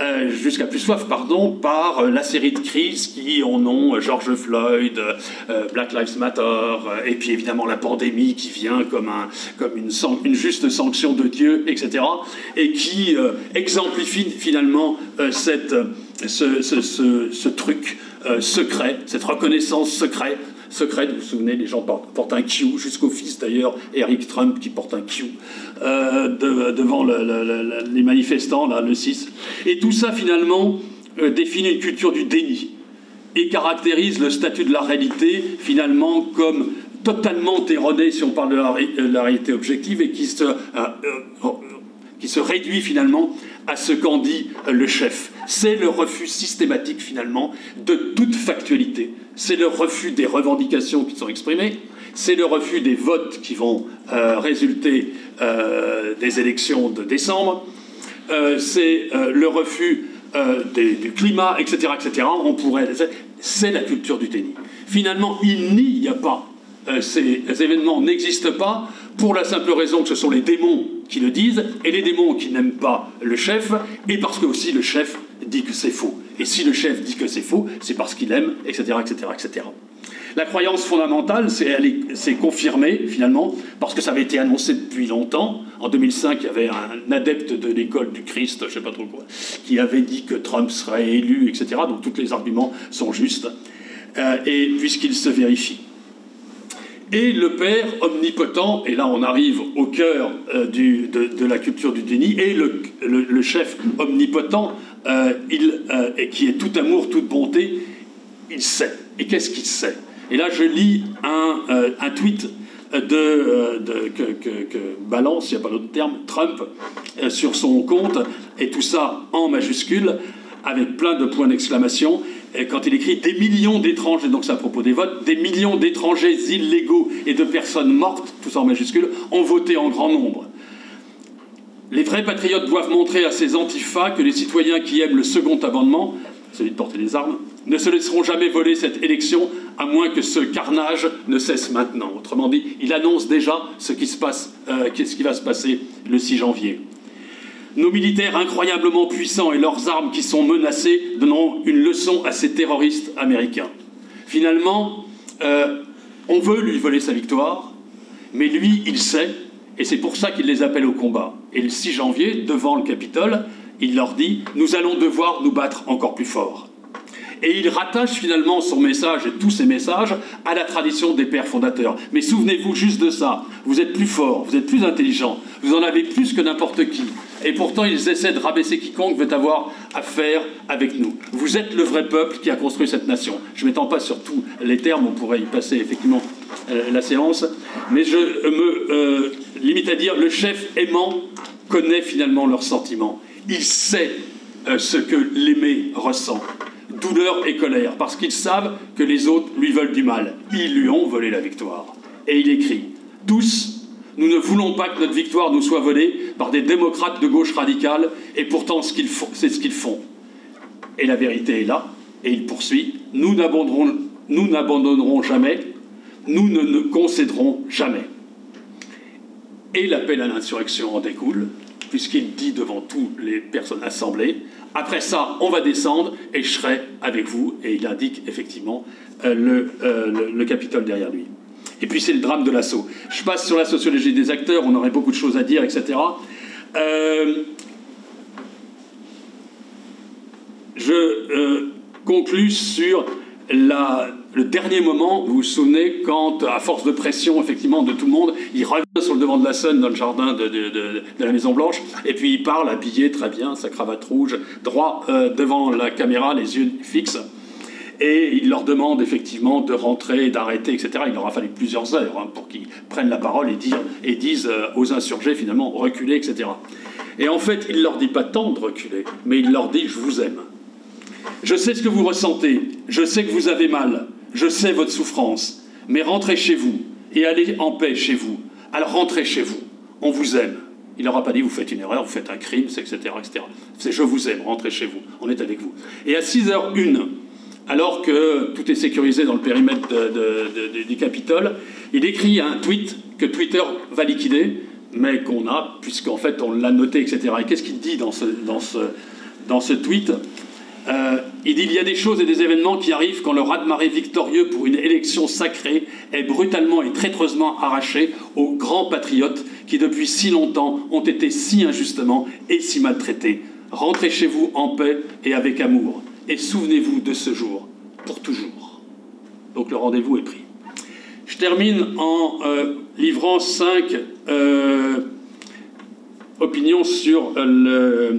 S2: euh, jusqu'à plus soif, pardon, par euh, la série de crises qui en ont George Floyd, Black Lives Matter, et puis évidemment la pandémie qui vient comme, un, comme une, juste sanction de Dieu, etc. Et qui exemplifie finalement cette, ce, ce, ce, ce truc secret, cette reconnaissance secrète secrète. Vous vous souvenez, les gens portent, un Q, jusqu'au fils d'ailleurs, Eric Trump qui porte un Q euh, devant les manifestants, le 6. Et tout ça, finalement, euh, définit une culture du déni et caractérise le statut de la réalité, finalement, comme totalement erroné si on parle de la, réalité objective et qui se, euh, qui se réduit finalement à ce qu'en dit le chef. C'est le refus systématique finalement de toute factualité. C'est le refus des revendications qui sont exprimées. C'est le refus des votes qui vont euh, résulter euh, des élections de décembre. Euh, c'est le refus du climat, etc., etc. On pourrait. C'est la culture du déni. Finalement, il n'y a pas. Ces événements n'existent pas pour la simple raison que ce sont les démons qui le disent, et les démons qui n'aiment pas le chef, et parce que aussi le chef dit que c'est faux. Et si le chef dit que c'est faux, c'est parce qu'il aime, etc., etc., etc. La croyance fondamentale, c'est confirmée finalement, parce que ça avait été annoncé depuis longtemps. En 2005, il y avait un adepte de l'école du Christ, je ne sais pas trop quoi, qui avait dit que Trump serait élu, etc. Donc tous les arguments sont justes, euh, et puisqu'ils se vérifient et le Père omnipotent, et là on arrive au cœur euh, de, la culture du déni, et le, chef omnipotent, euh, euh, qui est tout amour, toute bonté, il sait. Et qu'est-ce qu'il sait? Et là je lis un, tweet de, que, balance, il n'y a pas d'autre terme, Trump, sur son compte, et tout ça en majuscule, avec plein de points d'exclamation, quand il écrit des millions d'étrangers, donc c'est à propos des votes, des millions d'étrangers illégaux et de personnes mortes, tout ça en majuscule, ont voté en grand nombre. Les vrais patriotes doivent montrer à ces antifas que les citoyens qui aiment le second amendement, celui de porter les armes, ne se laisseront jamais voler cette élection à moins que ce carnage ne cesse maintenant. Autrement dit, il annonce déjà ce qui, se passe, euh, ce qui va se passer le 6 janvier. Nos militaires incroyablement puissants et leurs armes qui sont menacées donneront une leçon à ces terroristes américains. Finalement, euh, on veut lui voler sa victoire, mais lui, il sait, et c'est pour ça qu'il les appelle au combat. Et le 6 janvier, devant le Capitole, il leur dit Nous allons devoir nous battre encore plus fort. Et il rattache finalement son message et tous ses messages à la tradition des pères fondateurs. Mais souvenez-vous juste de ça. Vous êtes plus fort, vous êtes plus intelligent, vous en avez plus que n'importe qui. Et pourtant, ils essaient de rabaisser quiconque veut avoir affaire avec nous. Vous êtes le vrai peuple qui a construit cette nation. Je ne m'étends pas sur tous les termes, on pourrait y passer effectivement euh, la séance. Mais je me euh, limite à dire, le chef aimant connaît finalement leurs sentiments. Il sait euh, ce que l'aimé ressent douleur et colère, parce qu'ils savent que les autres lui veulent du mal. Ils lui ont volé la victoire. Et il écrit Tous, nous ne voulons pas que notre victoire nous soit volée par des démocrates de gauche radicale, et pourtant c'est ce qu'ils font. Et la vérité est là, et il poursuit Nous n'abandonnerons jamais, nous ne, concéderons jamais. Et l'appel à l'insurrection en découle, puisqu'il dit devant toutes les personnes assemblées après ça, on va descendre et je serai avec vous. Et il indique effectivement euh, euh, le, Capitole derrière lui. Et puis c'est le drame de l'assaut. Je passe sur la sociologie des acteurs, on aurait beaucoup de choses à dire, etc. Euh, je conclus sur la le dernier moment, vous vous souvenez, quand, à force de pression, effectivement, de tout le monde, il revient sur le devant de la scène dans le jardin de, la Maison-Blanche, et puis il parle habillé très bien, sa cravate rouge, droit euh, devant la caméra, les yeux fixes. Et il leur demande effectivement de rentrer, d'arrêter, etc. Il leur a fallu plusieurs heures hein, pour qu'ils prennent la parole et, disent euh, aux insurgés finalement reculer, etc. Et en fait, il leur dit pas tant de reculer, mais il leur dit je vous aime. Je sais ce que vous ressentez, je sais que vous avez mal, je sais votre souffrance, mais rentrez chez vous et allez en paix chez vous. Alors rentrez chez vous, on vous aime. Il n'aura pas dit vous faites une erreur, vous faites un crime, etc. etc. C'est je vous aime, rentrez chez vous, on est avec vous. Et à 6h01, alors que tout est sécurisé dans le périmètre du Capitole, il écrit un tweet que Twitter va liquider, mais qu'on a, puisqu'en fait on l'a noté, etc. Et qu'est-ce qu'il dit dans ce, dans ce, dans ce tweet? Euh, il dit il y a des choses et des événements qui arrivent quand le raz-de-marée victorieux pour une élection sacrée est brutalement et traîtreusement arraché aux grands patriotes qui depuis si longtemps ont été si injustement et si maltraités. Rentrez chez vous en paix et avec amour et souvenez-vous de ce jour pour toujours. Donc le rendez-vous est pris. Je termine en euh, livrant cinq euh, opinions sur le,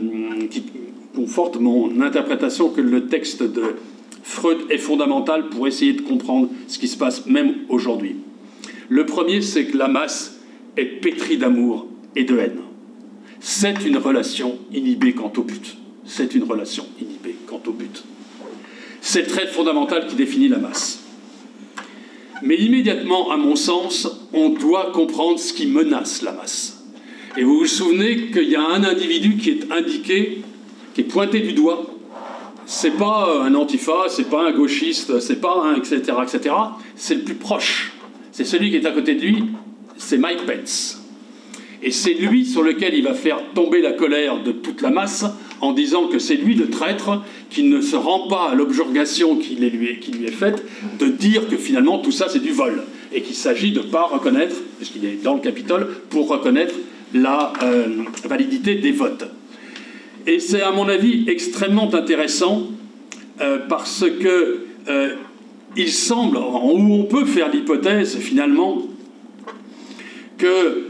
S2: confortent mon interprétation que le texte de Freud est fondamental pour essayer de comprendre ce qui se passe même aujourd'hui. Le premier, c'est que la masse est pétrie d'amour et de haine. C'est une relation inhibée quant au but. C'est une relation inhibée quant au but. C'est le trait fondamental qui définit la masse. Mais immédiatement, à mon sens, on doit comprendre ce qui menace la masse. Et vous vous souvenez qu'il y a un individu qui est indiqué, qui est pointé du doigt. C'est pas un antifa, c'est pas un gauchiste, c'est pas un etc. etc. C'est le plus proche. C'est celui qui est à côté de lui, c'est Mike Pence. Et c'est lui sur lequel il va faire tomber la colère de toute la masse en disant que c'est lui le traître qui ne se rend pas à l'objurgation qui lui, est, faite de dire que finalement tout ça c'est du vol et qu'il s'agit de ne pas reconnaître, puisqu'il est dans le Capitole, pour reconnaître la euh, validité des votes. Et c'est à mon avis extrêmement intéressant euh, parce que euh, il semble, ou on peut faire l'hypothèse finalement, que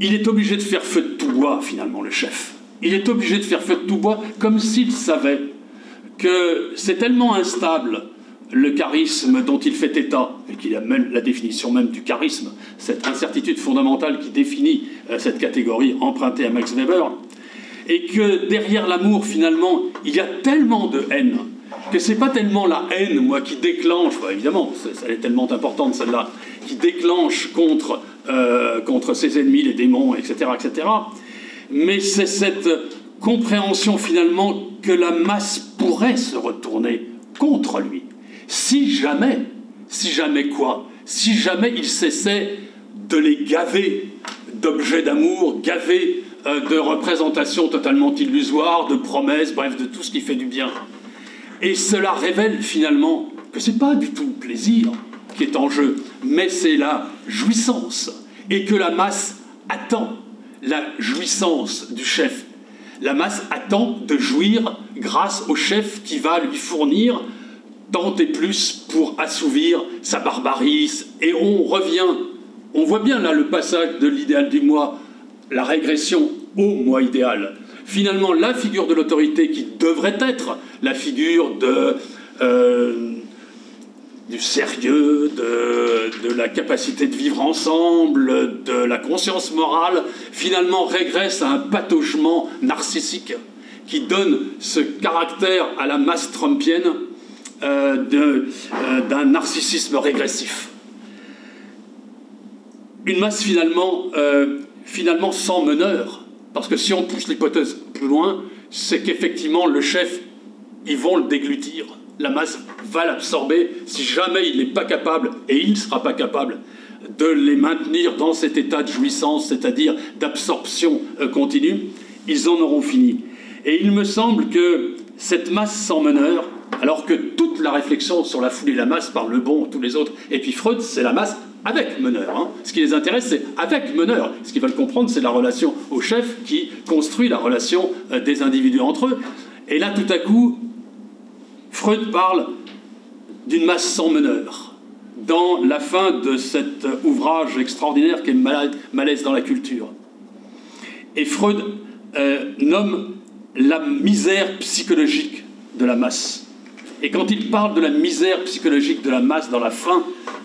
S2: il est obligé de faire feu de tout bois, finalement, le chef. Il est obligé de faire feu de tout bois comme s'il savait que c'est tellement instable le charisme dont il fait état, et qu'il a même la définition même du charisme, cette incertitude fondamentale qui définit euh, cette catégorie empruntée à Max Weber, et que derrière l'amour, finalement, il y a tellement de haine que c'est pas tellement la haine, moi, qui déclenche, évidemment, ça est tellement importante celle-là, qui déclenche contre euh, contre ses ennemis, les démons, etc., etc. Mais c'est cette compréhension finalement que la masse pourrait se retourner contre lui. Si jamais, si jamais quoi Si jamais il cessait de les gaver d'objets d'amour, gaver de représentations totalement illusoires, de promesses, bref, de tout ce qui fait du bien. Et cela révèle finalement que ce n'est pas du tout le plaisir, qui est en jeu, mais c'est la jouissance. Et que la masse attend la jouissance du chef. La masse attend de jouir grâce au chef qui va lui fournir tant et plus pour assouvir sa barbarie. Et on revient, on voit bien là le passage de l'idéal du moi, la régression au moi idéal. Finalement, la figure de l'autorité qui devrait être la figure euh, du sérieux, de, la capacité de vivre ensemble, de la conscience morale, finalement régresse à un pataugement narcissique qui donne ce caractère à la masse trumpienne euh, euh, d'un narcissisme régressif. Une masse finalement, finalement sans meneur, parce que si on pousse l'hypothèse plus loin, c'est qu'effectivement le chef, ils vont le déglutir. La masse va l'absorber. Si jamais il n'est pas capable, et il ne sera pas capable, de les maintenir dans cet état de jouissance, c'est-à-dire d'absorption euh, continue, ils en auront fini. Et il me semble que cette masse sans meneur, alors que toute la réflexion sur la foule et la masse par le bon, tous les autres, et puis Freud, c'est la masse avec meneur. Hein. Ce qui les intéresse, c'est avec meneur. Ce qu'ils veulent comprendre, c'est la relation au chef qui construit la relation euh, des individus entre eux. Et là, tout à coup, Freud parle d'une masse sans meneur dans la fin de cet ouvrage extraordinaire qui est Malaise dans la culture. Et Freud euh, nomme la misère psychologique de la masse. Et quand il parle de la misère psychologique de la masse dans la fin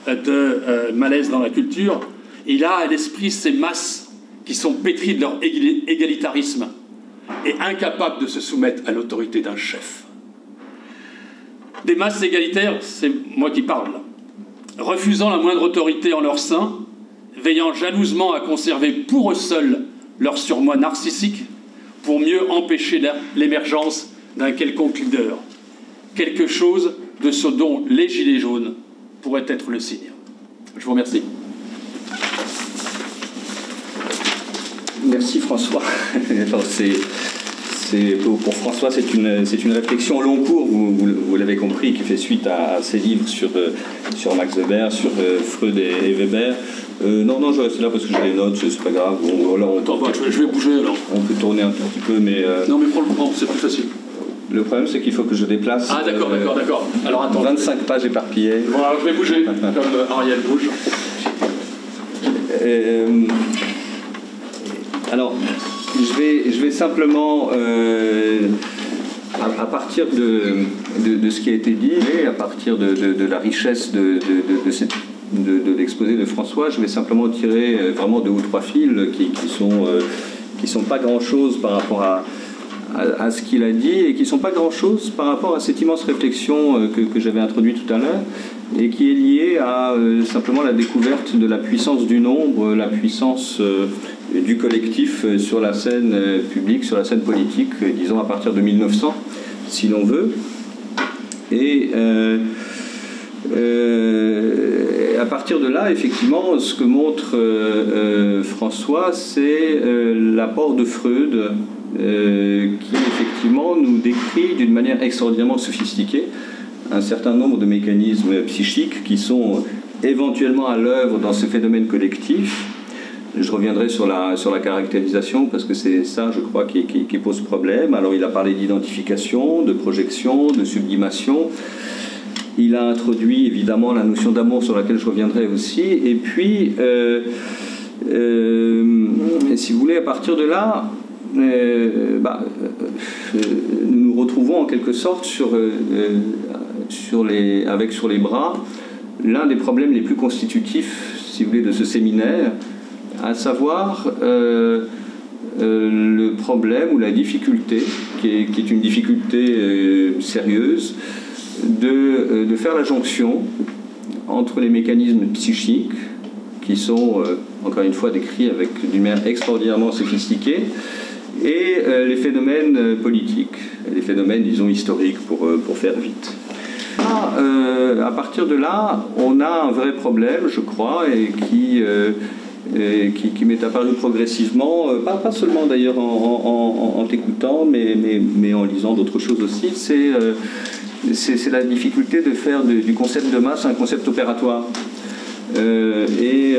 S2: euh, de euh, Malaise dans la culture, il a à l'esprit ces masses qui sont pétries de leur égalitarisme et incapables de se soumettre à l'autorité d'un chef. Des masses égalitaires, c'est moi qui parle, refusant la moindre autorité en leur sein, veillant jalousement à conserver pour eux seuls leur surmoi narcissique pour mieux empêcher l'émergence d'un quelconque leader. Quelque chose de ce dont les Gilets jaunes pourraient être le signe. Je vous remercie.
S1: Merci François. pour, François, c'est une, une réflexion long cours, vous, vous, l'avez compris, qui fait suite à, ses livres sur, euh, sur Max Weber, sur euh, Freud et, Weber. Euh, non, non, je reste là parce que j'ai les notes, c'est pas grave.
S2: je, vais, bouger alors.
S1: On peut tourner un tout petit peu, mais.
S2: Non, mais prends le c'est plus facile.
S1: Le problème, c'est qu'il faut que je déplace.
S2: Ah, d'accord, d'accord, d'accord.
S1: Alors attends. 25 pages éparpillées.
S2: Voilà, je vais bouger, comme Ariel bouge.
S1: alors, je vais, je vais simplement, euh, à, partir de, de, ce qui a été dit, et à partir de, la richesse de, de, l'exposé de François, je vais simplement tirer euh, vraiment deux ou trois fils qui, qui sont, euh, qui sont pas grand-chose par rapport à, à, ce qu'il a dit et qui sont pas grand-chose par rapport à cette immense réflexion que, que j'avais introduite tout à l'heure et qui est liée à simplement la découverte de la puissance du nombre, la puissance du collectif euh, sur la scène euh, publique, sur la scène politique, euh, disons à partir de 1900, si l'on veut. Et à partir de là, effectivement, ce que montre François, c'est l'apport de Freud, qui effectivement nous décrit d'une manière extraordinairement sophistiquée un certain nombre de mécanismes psychiques qui sont éventuellement à l'œuvre dans ce phénomène collectif je reviendrai sur la, sur la caractérisation parce que c'est ça, je crois, qui, pose problème. Alors, il a parlé d'identification, de projection, de sublimation. Il a introduit évidemment la notion d'amour sur laquelle je reviendrai aussi. Et puis, euh, euh, si vous voulez, à partir de là, euh, bah, nous nous retrouvons en quelque sorte sur, sur les, avec sur les bras l'un des problèmes les plus constitutifs, si vous voulez, de ce séminaire, à savoir euh, euh, le problème ou la difficulté, qui est, une difficulté euh, sérieuse, de, de, faire la jonction entre les mécanismes psychiques, qui sont, encore une fois, décrits avec d'une manière extraordinairement sophistiquée, et les phénomènes politiques, les phénomènes, disons, historiques, pour, pour faire vite. Ah, à partir de là, on a un vrai problème, je crois, et qui qui, m'est apparu progressivement, euh, pas, pas seulement d'ailleurs en, t'écoutant, mais, mais, mais, en lisant d'autres choses aussi, euh, c'est la difficulté de faire du concept de masse un concept opératoire. Euh, et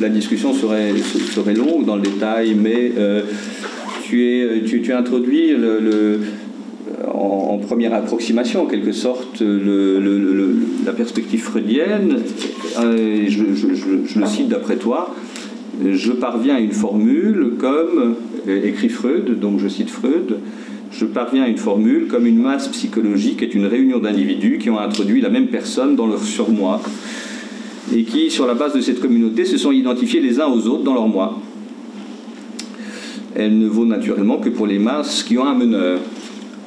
S1: la discussion serait, longue dans le détail, mais tu, es, tu, le en, première approximation, en quelque sorte, la perspective freudienne, euh, je, le cite d'après toi, je parviens à une formule comme, euh, écrit Freud, donc je cite Freud, je parviens à une formule comme une masse psychologique est une réunion d'individus qui ont introduit la même personne dans leur surmoi et qui, sur la base de cette communauté, se sont identifiés les uns aux autres dans leur moi. Elle ne vaut naturellement que pour les masses qui ont un meneur.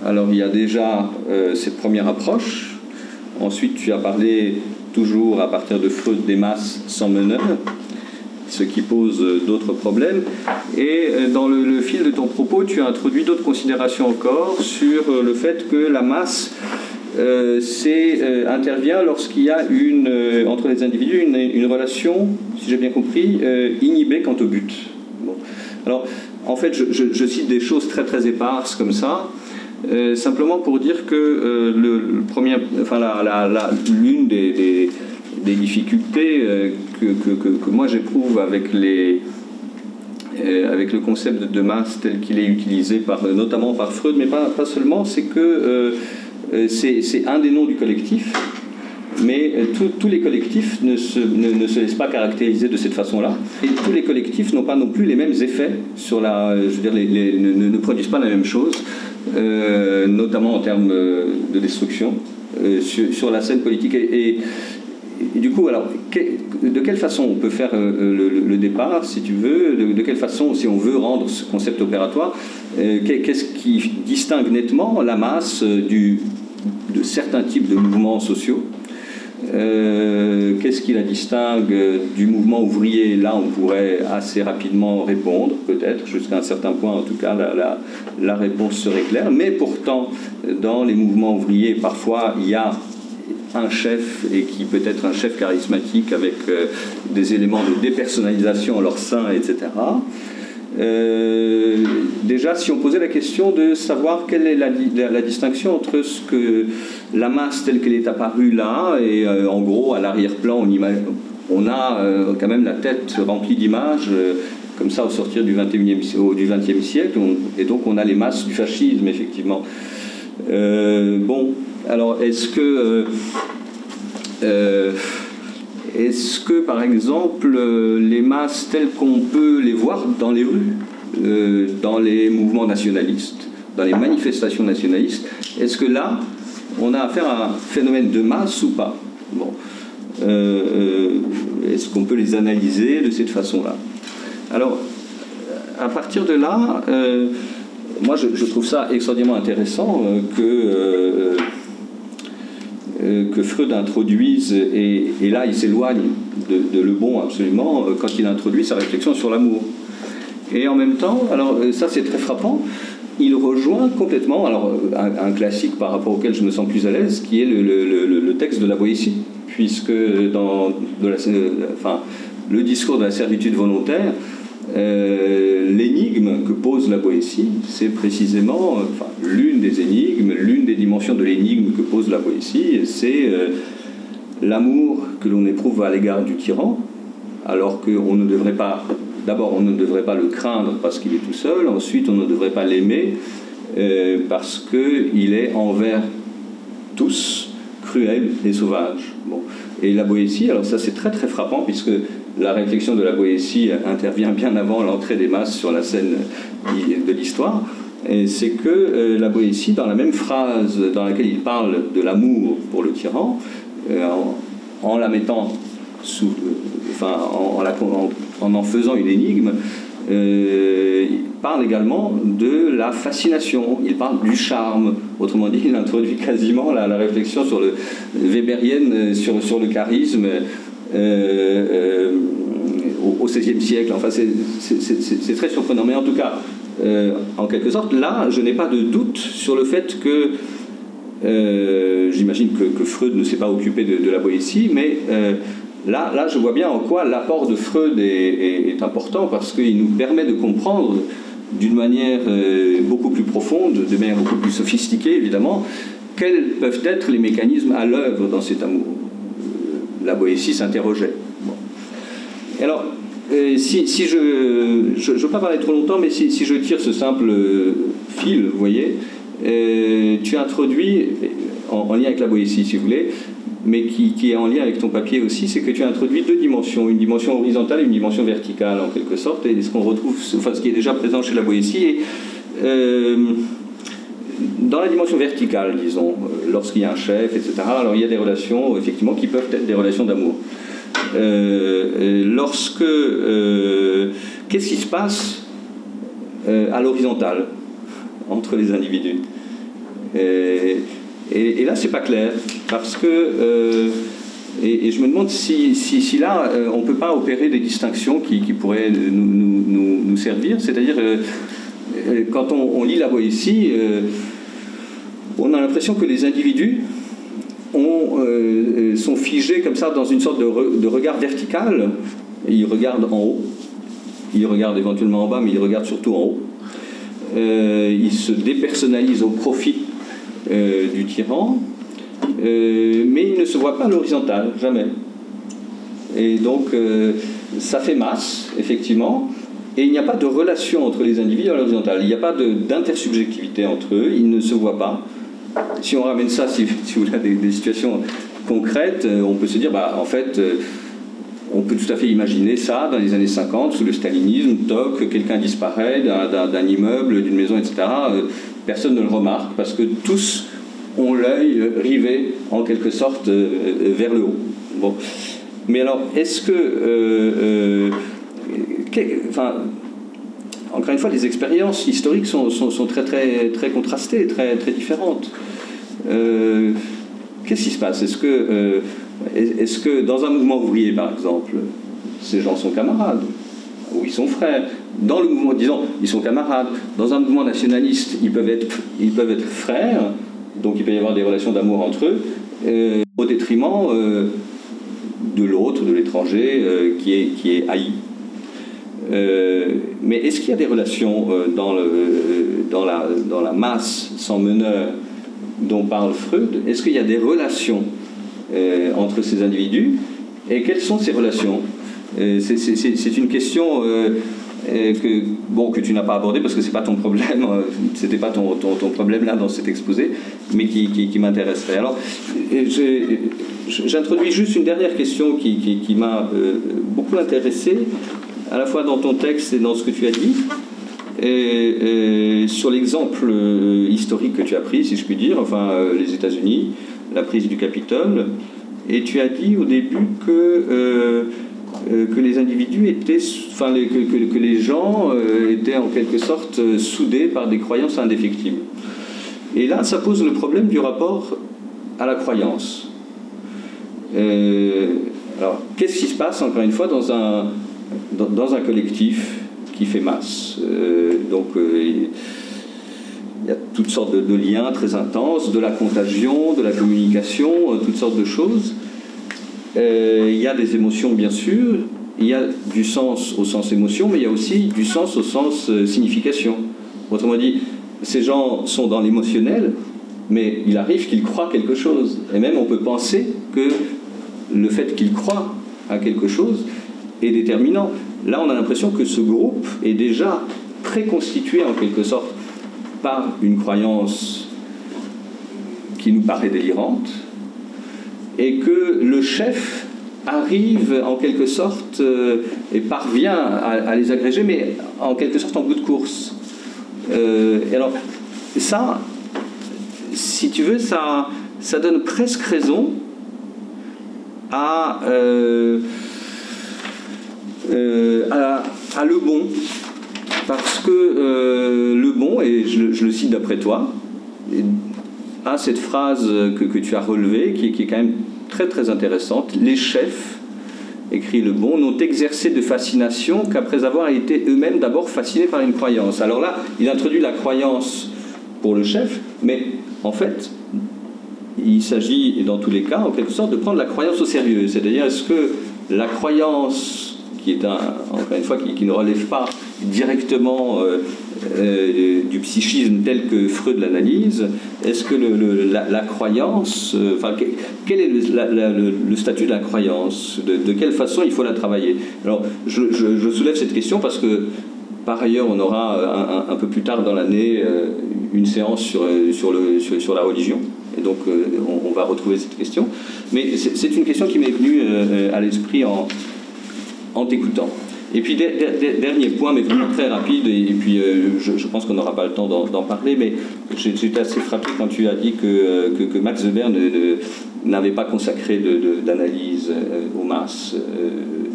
S1: Alors il y a déjà euh, cette première approche. Ensuite, tu as parlé toujours à partir de Freud des masses sans meneur, ce qui pose euh, d'autres problèmes. Et euh, dans le, fil de ton propos, tu as introduit d'autres considérations encore sur le fait que la masse intervient lorsqu'il y a une, entre les individus une, relation, si j'ai bien compris, inhibée quant au but. Alors, en fait, je, cite des choses très très éparses comme ça. Euh, simplement pour dire que euh, le, premier, enfin, l'une des, des, difficultés euh, que, que, que, moi j'éprouve avec les, avec le concept de masse tel qu'il est utilisé par, notamment par Freud, mais pas, pas seulement, c'est que c'est un des noms du collectif mais euh, tous les collectifs ne se, ne, se, laissent pas caractériser de cette façon-là. Et tous les collectifs n'ont pas non plus les mêmes effets sur la. Je veux dire, ne, produisent pas la même chose, euh, notamment en termes euh, de destruction, sur, la scène politique. Et, du coup, alors, de quelle façon on peut faire le, départ, si tu veux de, quelle façon, si on veut rendre ce concept opératoire, qu'est-ce qui distingue nettement la masse de certains types de mouvements sociaux euh, qu'est-ce qui la distingue du mouvement ouvrier? Là, on pourrait assez rapidement répondre, peut-être, jusqu'à un certain point, en tout cas, la, réponse serait claire. Mais pourtant, dans les mouvements ouvriers, parfois, il y a un chef et qui peut être un chef charismatique avec euh, des éléments de dépersonnalisation en leur sein, etc. Euh, déjà, si on posait la question de savoir quelle est la, distinction entre ce que la masse telle qu'elle est apparue là, et euh, en gros, à l'arrière-plan, on, a quand même la tête remplie d'images, comme ça, au sortir du 21e, du 20e siècle, et donc on a les masses du fascisme, effectivement. Bon, alors, est-ce que est-ce que, par exemple, euh, les masses telles qu'on peut les voir dans les rues, euh, dans les mouvements nationalistes, dans les manifestations nationalistes, est-ce que là, on a affaire à un phénomène de masse ou pas? Bon. Euh, est-ce qu'on peut les analyser de cette façon-là? Alors, à partir de là, moi je, trouve ça extraordinairement intéressant que euh, que Freud introduise, et, là il s'éloigne de, Le Bon absolument, euh, quand il introduit sa réflexion sur l'amour. Et en même temps, alors euh, ça c'est très frappant, il rejoint complètement alors, un, classique par rapport auquel je me sens plus à l'aise, qui est le, texte de la Boétie, puisque dans enfin, le discours de la servitude volontaire, euh, l'énigme que pose la Boétie, c'est précisément l'une des énigmes, l'une des dimensions de l'énigme que pose la Boétie, c'est euh, l'amour que l'on éprouve à l'égard du tyran, alors qu'on ne devrait pas, d'abord on ne devrait pas le craindre parce qu'il est tout seul, ensuite on ne devrait pas l'aimer euh, parce qu'il est envers tous cruel et sauvage. Bon. Et la Boétie, alors ça c'est très très frappant puisque la réflexion de la Boétie intervient bien avant l'entrée des masses sur la scène de l'histoire. C'est que euh, la Boétie, dans la même phrase dans laquelle il parle de l'amour pour le tyran, euh, en, la mettant sous, euh, en, en, faisant une énigme, il parle également de la fascination, il parle du charme. Autrement dit, il introduit quasiment la, réflexion sur le Weberienne sur le charisme euh, euh, au XVIe siècle. Enfin, c'est très surprenant. Mais en tout cas, euh, en quelque sorte, là, je n'ai pas de doute sur le fait que j'imagine que, Freud ne s'est pas occupé de, la Boétie, mais là, là, je vois bien en quoi l'apport de Freud est, important parce qu'il nous permet de comprendre d'une manière beaucoup plus profonde, de manière beaucoup plus sophistiquée, évidemment, quels peuvent être les mécanismes à l'œuvre dans cet amour la Boétie s'interrogeait. Alors, euh, si, je ne veux pas parler trop longtemps, mais si, je tire ce simple fil, vous voyez, euh, tu introduis, en, lien avec la Boétie si vous voulez, mais qui, est en lien avec ton papier aussi, c'est que tu as introduit deux dimensions, une dimension horizontale et une dimension verticale en quelque sorte, et ce qu'on retrouve, enfin ce qui est déjà présent chez la Boétie. Euh, dans la dimension verticale, disons, euh, lorsqu'il y a un chef, etc., alors il y a des relations, effectivement, qui peuvent être des relations d'amour. Euh, lorsque. Euh, qu'est-ce qui se passe à l'horizontale entre les individus? Et, et, là, c'est pas clair, parce que. Et, je me demande si, si, là, on ne peut pas opérer des distinctions qui, pourraient nous, nous, nous servir. C'est-à-dire, quand on, lit la Boétie, on a l'impression que les individus euh, sont figés comme ça dans une sorte de, regard vertical. ils regardent en haut. Ils regardent éventuellement en bas, mais ils regardent surtout en haut. Euh, ils se dépersonnalisent au profit euh, du tyran, mais ils ne se voient pas à l'horizontale, jamais. Et donc, ça fait masse, effectivement, Et il n'y a pas de relation entre les individus à l'horizontale. Il n'y a pas d'intersubjectivité entre eux. Ils ne se voient pas. Si on ramène ça, si, vous avez des, situations concrètes, euh, on peut se dire, bah, en fait, euh, on peut tout à fait imaginer ça dans les années 50, sous le stalinisme, toc, quelqu'un disparaît d'un immeuble, d'une maison, etc. Euh, personne ne le remarque parce que tous ont l'œil rivé en quelque sorte vers le haut. Bon. Mais alors, est-ce que enfin, encore une fois, les expériences historiques sont, très, très, très contrastées, très, très différentes. Euh, qu'est-ce qui se passe? Est-ce que, euh, est que dans un mouvement ouvrier, par exemple, ces gens sont camarades ou ils sont frères? Dans le mouvement, disons, ils sont camarades. Dans un mouvement nationaliste, ils peuvent être, ils peuvent être frères, donc il peut y avoir des relations d'amour entre eux, euh, au détriment de l'autre, de l'étranger, qui, est, qui est haï. Euh, mais est-ce qu'il y a des relations euh, dans, le, dans, la, masse sans meneur dont parle Freud? Est-ce qu'il y a des relations euh, entre ces individus? Et quelles sont ces relations? C'est une question que, bon, que tu n'as pas abordée parce que ce n'est pas ton problème, c'était pas ton, problème là dans cet exposé, mais qui, qui, m'intéresserait. Alors, j'introduis juste une dernière question qui, qui m'a beaucoup intéressé à la fois dans ton texte et dans ce que tu as dit. Et, sur l'exemple euh, historique que tu as pris, si je puis dire, enfin euh, les États-Unis, la prise du Capitole, et tu as dit au début que, euh, que les individus étaient, enfin que, que, les gens étaient en quelque sorte soudés par des croyances indéfectibles. Et là, ça pose le problème du rapport à la croyance. alors, qu'est-ce qui se passe, encore une fois, dans un, dans, un collectif qui fait masse. Euh, donc euh, il y a toutes sortes de, liens très intenses, de la contagion, de la communication, euh, toutes sortes de choses. il y a des émotions bien sûr, il y a du sens au sens émotion, mais il y a aussi du sens au sens signification. Autrement dit, ces gens sont dans l'émotionnel, mais il arrive qu'ils croient quelque chose. Et même on peut penser que le fait qu'ils croient à quelque chose déterminant. Là, on a l'impression que ce groupe est déjà préconstitué en quelque sorte par une croyance qui nous paraît délirante, et que le chef arrive en quelque sorte euh, et parvient à, les agréger, mais en quelque sorte en bout de course. Euh, alors, ça, si tu veux, ça, ça donne presque raison à... Euh, euh, à, Le Bon, parce que euh, Le Bon, et je, le cite d'après toi, a cette phrase que, tu as relevée, qui, qui, est quand même très très intéressante. Les chefs, écrit Le Bon, n'ont exercé de fascination qu'après avoir été eux-mêmes d'abord fascinés par une croyance. Alors là, il introduit la croyance pour le chef, mais en fait, il s'agit dans tous les cas, en quelque sorte, de prendre la croyance au sérieux. C'est-à-dire, est-ce que la croyance qui est encore une fois, qui, ne relève pas directement euh, euh, du psychisme tel que Freud l'analyse, est-ce que la, croyance, euh, quel est le, statut de la croyance? De, quelle façon il faut la travailler? Alors, je, soulève cette question parce que, par ailleurs, on aura un, peu plus tard dans l'année une séance sur, sur, la religion. Et donc, on, on, va retrouver cette question. Mais c'est une question qui m'est venue à l'esprit en, en t'écoutant. Et puis, dernier point, mais vraiment très rapide, et, puis euh, je, pense qu'on n'aura pas le temps d'en parler, mais j'étais assez frappé quand tu as dit que, euh, Max Weber n'avait pas consacré d'analyse euh, aux masses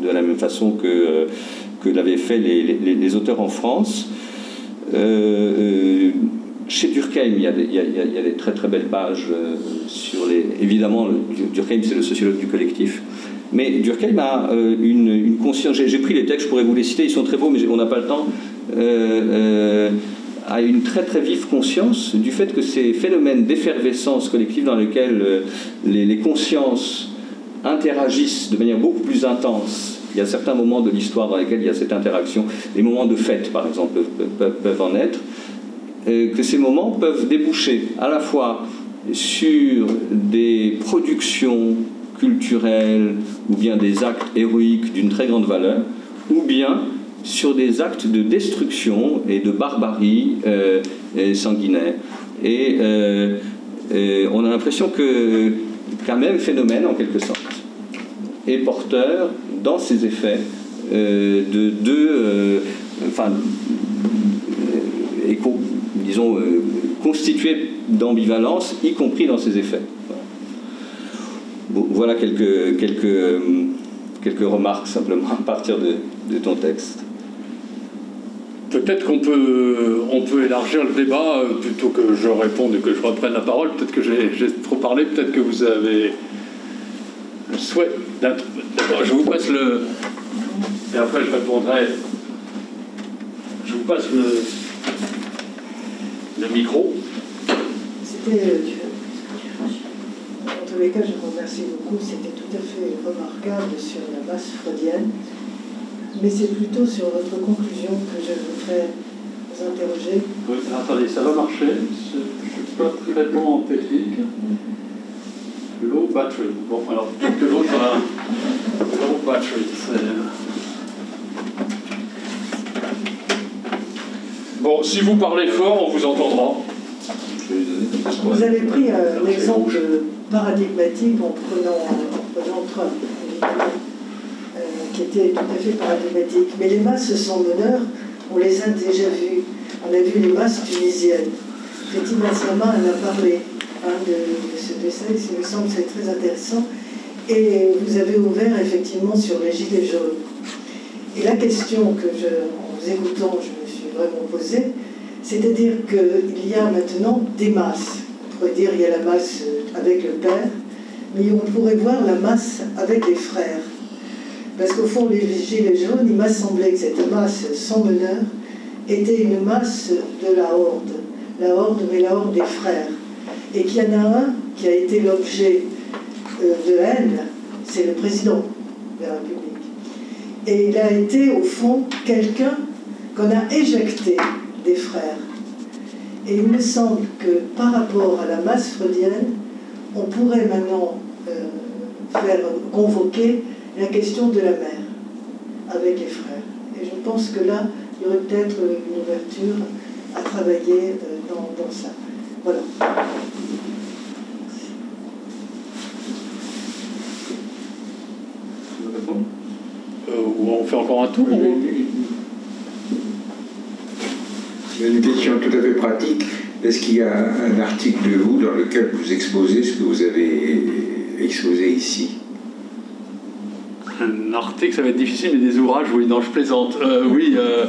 S1: de la même façon que, que l'avaient fait les, auteurs en France. chez Durkheim, il, y a, des, très très belles pages sur les. Évidemment, Durkheim, c'est le sociologue du collectif. Mais Durkheim a euh, une, conscience, j'ai pris les textes, je pourrais vous les citer, ils sont très beaux, mais on n'a pas le temps, euh, euh, a une très très vive conscience du fait que ces phénomènes d'effervescence collective dans lesquels les, consciences interagissent de manière beaucoup plus intense, il y a certains moments de l'histoire dans lesquels il y a cette interaction, les moments de fête par exemple peuvent en être, que ces moments peuvent déboucher à la fois sur des productions culturels ou bien des actes héroïques d'une très grande valeur, ou bien sur des actes de destruction et de barbarie sanguinaire. Et, on a l'impression que qu'un même phénomène, en quelque sorte, est porteur dans ses effets de deux, enfin, disons, constitué d'ambivalence, y compris dans ses effets. Voilà quelques, quelques, quelques remarques simplement à partir de, de ton texte.
S2: Peut-être qu'on peut, on peut élargir le débat euh, plutôt que je réponde et que je reprenne la parole. Peut-être que j'ai trop parlé, peut-être que vous avez le souhait d'être. Je vous passe le. Et après, je répondrai. Je vous passe le, le micro.
S3: C'était. Euh, tous les cas, je vous remercie beaucoup. C'était tout à fait remarquable sur la masse freudienne. Mais c'est plutôt sur votre conclusion que je voudrais vous interroger.
S2: Oui, attendez, ça va marcher. Je ne suis pas très bon en technique. Low battery. Bon, alors, que l'autre a low battery. Bon, si vous parlez fort, on vous entendra.
S3: Vous avez pris un exemple paradigmatique en prenant, en Trump, euh, qui était tout à fait paradigmatique. Mais les masses sans meneurs, on les a déjà vues. On a vu les masses tunisiennes. Betty Massama en a parlé hein, de, ce dessin, il me semble c'est très intéressant. Et vous avez ouvert effectivement sur les gilets jaunes. Et la question que, je, en vous écoutant, je me suis vraiment posée, c'est-à-dire qu'il y a maintenant des masses. On pourrait dire qu'il y a la masse avec le Père, mais on pourrait voir la masse avec les frères. Parce qu'au fond, les gilets jaunes, il m'a semblé que cette masse sans meneur était une masse de la horde. La horde, mais la horde des frères. Et qu'il y en a un qui a été l'objet euh, de haine, c'est le président de la République. Et il a été, au fond, quelqu'un qu'on a éjecté des frères. Et il me semble que par rapport à la masse freudienne, on pourrait maintenant euh, faire convoquer la question de la mère avec les frères. Et je pense que là, il y aurait peut-être une ouverture à travailler euh, dans, dans, ça. Voilà.
S2: Euh, ou on fait encore un tour
S4: une question tout à fait pratique. Est-ce qu'il y a un article de vous dans lequel vous exposez ce que vous avez exposé ici?
S2: Un article, ça va être difficile, mais des ouvrages, oui, non, je plaisante. Euh, oui, euh,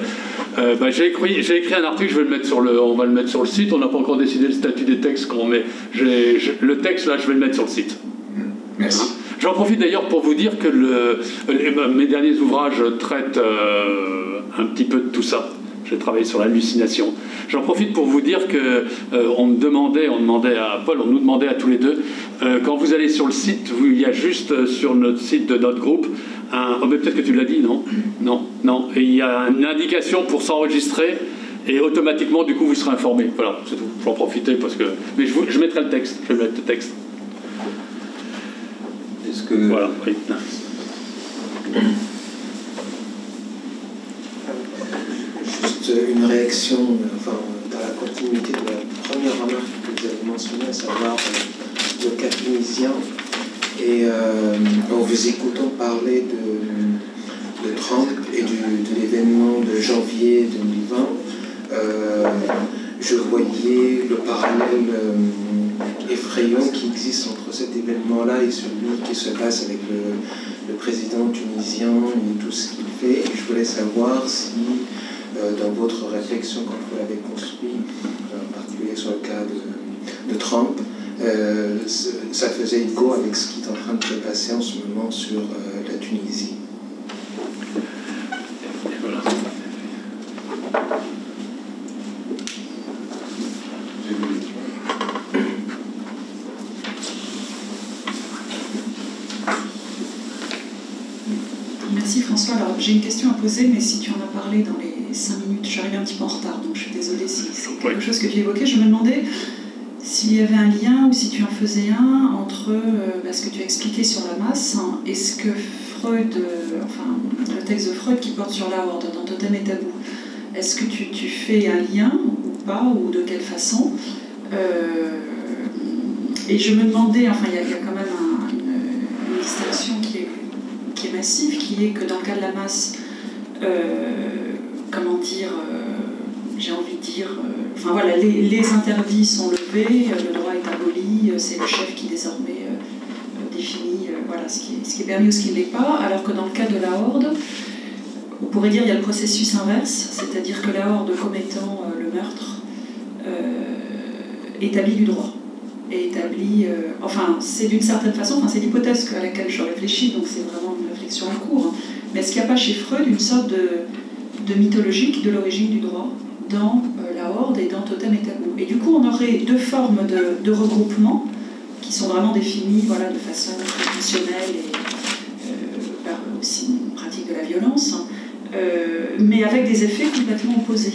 S2: euh, bah, j'ai écrit, écrit, un article, je vais le mettre sur le, on va le mettre sur le site. On n'a pas encore décidé le statut des textes qu'on met. le texte, là, je vais le mettre sur le site.
S4: Merci. Hein
S2: J'en profite d'ailleurs pour vous dire que le, mes derniers ouvrages traitent un petit peu de tout ça. J'ai travaillé sur l'hallucination. J'en profite pour vous dire que euh, on me demandait, on demandait à Paul, on nous demandait à tous les deux, euh, quand vous allez sur le site, il y a juste euh, sur notre site de notre groupe un. Oh, peut-être que tu l'as dit, non? Non, non. Et il y a une indication pour s'enregistrer et automatiquement, du coup, vous serez informé. Voilà, c'est tout. J'en profiter parce que. Mais je, je mettrai le texte. Je vais mettre le texte.
S1: Est-ce que.
S2: Voilà, oui
S5: une réaction enfin, dans la continuité de la première remarque que vous avez mentionnée, à savoir euh, le cas tunisien. Et euh, en vous écoutant parler de, de Trump et de l'événement de janvier 2020, euh, je voyais le parallèle effrayant qui existe entre cet événement-là et celui qui se passe avec le, le président tunisien et tout ce qu'il fait. Je voulais savoir si euh, dans votre réflexion quand vous l'avez construit, euh, en particulier sur le cas de, Trump, euh, ça faisait écho avec ce qui est en train de se passer en ce moment sur la Tunisie.
S6: Merci François. Alors j'ai une question à poser, mais si tu en as parlé dans les 5 minutes. J'arrive un petit peu en retard, donc je suis désolée si c'est quelque chose que tu évoquais. Je me demandais s'il y avait un lien ou si tu en faisais un entre euh, bah, ce que tu as expliqué sur la masse et ce que Freud, euh, enfin, texte de Freud qui porte sur la horde dans Totem et Tabou. Est-ce que tu, tu, fais un lien ou pas, ou de quelle façon Et je me demandais, enfin, il y, a quand même une, distinction qui est, qui est, massive, qui est que dans le cas de la masse, comment dire, j'ai envie de dire, enfin voilà, les, interdits sont levés, le droit est aboli, c'est le chef qui désormais définit voilà, ce, qui est, permis ou ce qui ne l'est pas, alors que dans le cas de la horde, on pourrait dire qu'il y a le processus inverse, c'est-à-dire que la horde commettant euh, le meurtre euh, établit du droit. Et établit, euh, enfin, c'est d'une certaine façon, enfin, c'est l'hypothèse à laquelle je réfléchis, donc c'est vraiment une réflexion en cours. Hein. Mais est-ce qu'il n'y a pas chez Freud une sorte de, de mythologique de l'origine du droit dans la horde et dans Totem et Tabou Et du coup, on aurait deux formes de, regroupement qui sont vraiment définies voilà, de façon fonctionnelle et par aussi une pratique de la violence. Hein. Euh, mais avec des effets complètement opposés.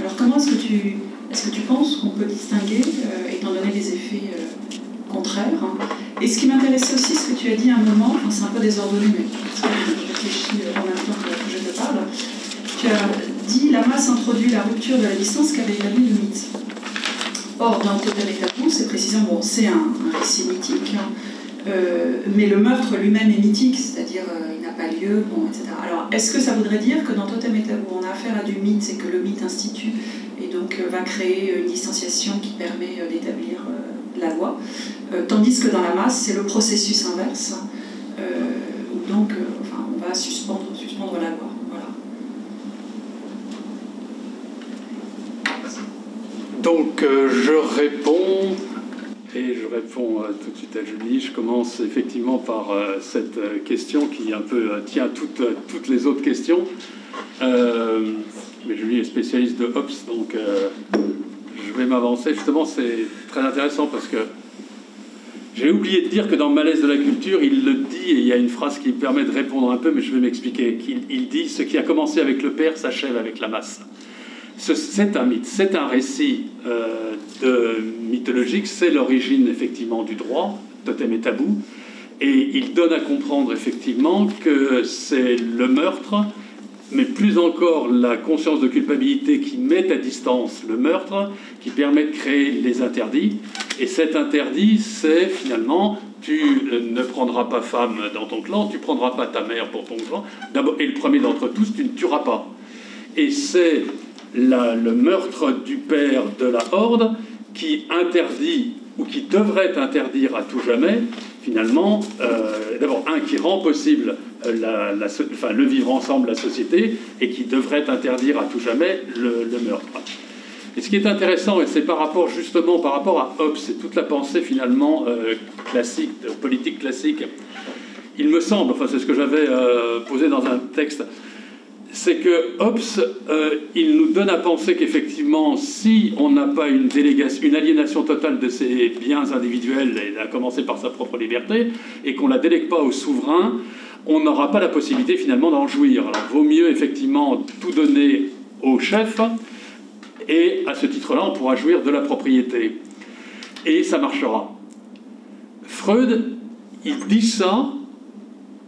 S6: Alors comment est-ce que tu, est-ce que tu penses qu'on peut distinguer, euh, étant donné les effets euh, contraires hein? Et ce qui m'intéressait aussi, ce que tu as dit à un moment, c'est un peu désordonné, mais je réfléchis en même temps je te parle, tu as dit la masse introduit la rupture de la distance qu'avait établi le mythe. Or, dans Totem et c'est précisément, bon, c'est un, récit mythique, hein, euh, mais le meurtre lui-même est mythique, c'est-à-dire euh, il n'a pas lieu, bon, etc. Alors, est-ce que ça voudrait dire que dans Totem et Tabou, on a affaire à du mythe, c'est que le mythe institue et donc euh, va créer une distanciation qui permet d'établir la loi, tandis que dans la masse, c'est le processus inverse, hein, où donc enfin, on va suspendre, suspendre la loi.
S2: Donc, je réponds et je réponds euh, tout de suite à Julie. Je commence effectivement par euh, cette euh, question qui un peu tient toutes, toutes les autres questions. mais Julie est spécialiste de Hobbes, donc je vais m'avancer. Justement, c'est très intéressant parce que j'ai oublié de dire que dans malaise de la culture, il le dit, et il y a une phrase qui me permet de répondre un peu, mais je vais m'expliquer. Il, il dit Ce qui a commencé avec le père s'achève avec la masse c'est un mythe, c'est un récit euh, mythologique, c'est l'origine effectivement du droit, totem et tabou, et il donne à comprendre effectivement que c'est le meurtre, mais plus encore la conscience de culpabilité qui met à distance le meurtre, qui permet de créer les interdits. Et cet interdit, c'est finalement, tu ne prendras pas femme dans ton clan, tu prendras pas ta mère pour ton clan, et le premier d'entre tous, tu ne tueras pas. Et c'est le meurtre du père de la Horde qui interdit ou qui devrait interdire à tout jamais, finalement, euh, d'abord un qui rend possible euh, enfin, le vivre ensemble, la société, et qui devrait interdire à tout jamais le, meurtre. Et ce qui est intéressant, et c'est par rapport justement par rapport à Hobbes et toute la pensée finalement euh, classique, politique classique, il me semble, enfin c'est ce que j'avais posé dans un texte, c'est que Hobbes, euh, il nous donne à penser qu'effectivement, si on n'a pas une, délégation, une aliénation totale de ses biens individuels, à commencer par sa propre liberté, et qu'on ne la délègue pas au souverain, on n'aura pas la possibilité finalement d'en jouir. Alors, vaut mieux effectivement tout donner au chef, et à ce titre-là, on pourra jouir de la propriété. Et ça marchera. Freud, il dit ça,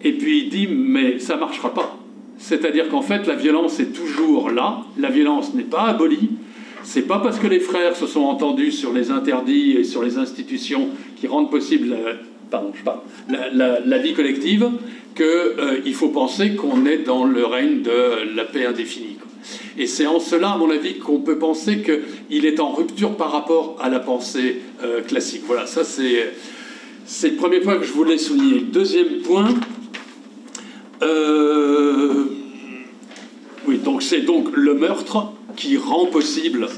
S2: et puis il dit, mais ça marchera pas. C'est-à-dire qu'en fait, la violence est toujours là, la violence n'est pas abolie. C'est pas parce que les frères se sont entendus sur les interdits et sur les institutions qui rendent possible euh, pardon, la, vie collective qu'il euh, faut penser qu'on est dans le règne de la paix indéfinie. Et c'est en cela, à mon avis, qu'on peut penser qu'il est en rupture par rapport à la pensée euh, classique. Voilà, ça c'est, c'est le premier point que je voulais souligner. Deuxième point, euh, oui, donc c'est donc le meurtre qui rend possible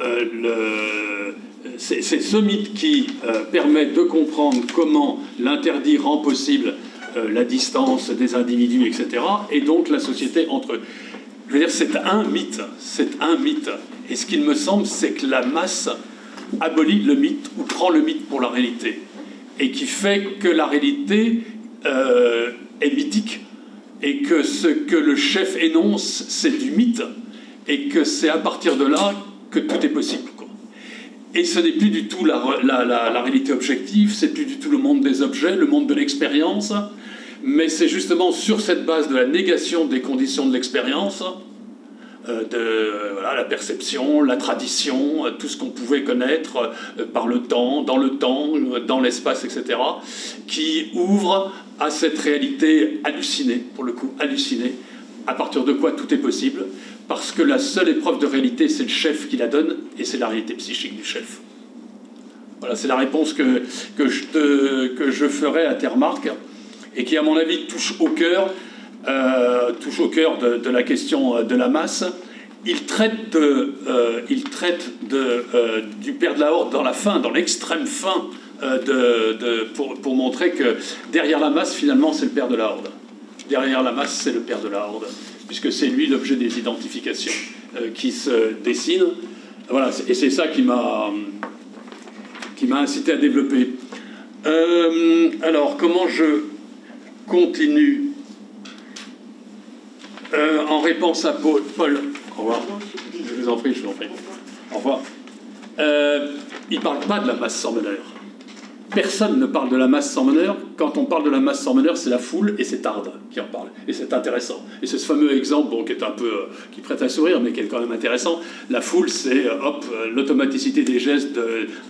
S2: euh, le. C'est ce mythe qui euh, permet de comprendre comment l'interdit rend possible la distance des individus, etc., et donc la société entre eux. Je veux dire, c'est un mythe, c'est un mythe. Et ce qu'il me semble, c'est que la masse abolit le mythe ou prend le mythe pour la réalité, et qui fait que la réalité est mythique et que ce que le chef énonce, c'est du mythe, et que c'est à partir de là que tout est possible. Et ce n'est plus du tout la, la, réalité objective, c'est plus du tout le monde des objets, le monde de l'expérience, mais c'est justement sur cette base de la négation des conditions de l'expérience, de voilà, la perception, la tradition, tout ce qu'on pouvait connaître par le temps, dans le temps, dans l'espace, etc., qui ouvre à cette réalité hallucinée, pour le coup, hallucinée, à partir de quoi tout est possible, parce que la seule épreuve de réalité, c'est le chef qui la donne, et c'est la réalité psychique du chef. Voilà, c'est la réponse que, que, je que je ferai à tes remarques, et qui, à mon avis, touche au cœur, euh, touche au cœur de, la question de la masse. Il traite, euh, il traite euh, du père de la horde dans la fin, dans l'extrême fin, pour, montrer que derrière la masse, finalement, c'est le père de la horde. Derrière la masse, c'est le père de la horde, puisque c'est lui l'objet des identifications qui se dessinent. Voilà, et c'est ça qui m'a qui m'a incité à développer. alors, comment je continue euh, en réponse à Paul. Au revoir. Je vous en prie, je vous en prie. Au revoir. Euh, il ne parle pas de la masse sans meneur. Personne ne parle de la masse sans meneur. Quand on parle de la masse sans meneur, c'est la foule et c'est Tarde qui en parle. Et c'est intéressant. Et c'est ce fameux exemple qui est un peu. Euh, qui prête à sourire, mais qui est quand même intéressant. La foule, c'est hop, l'automaticité des gestes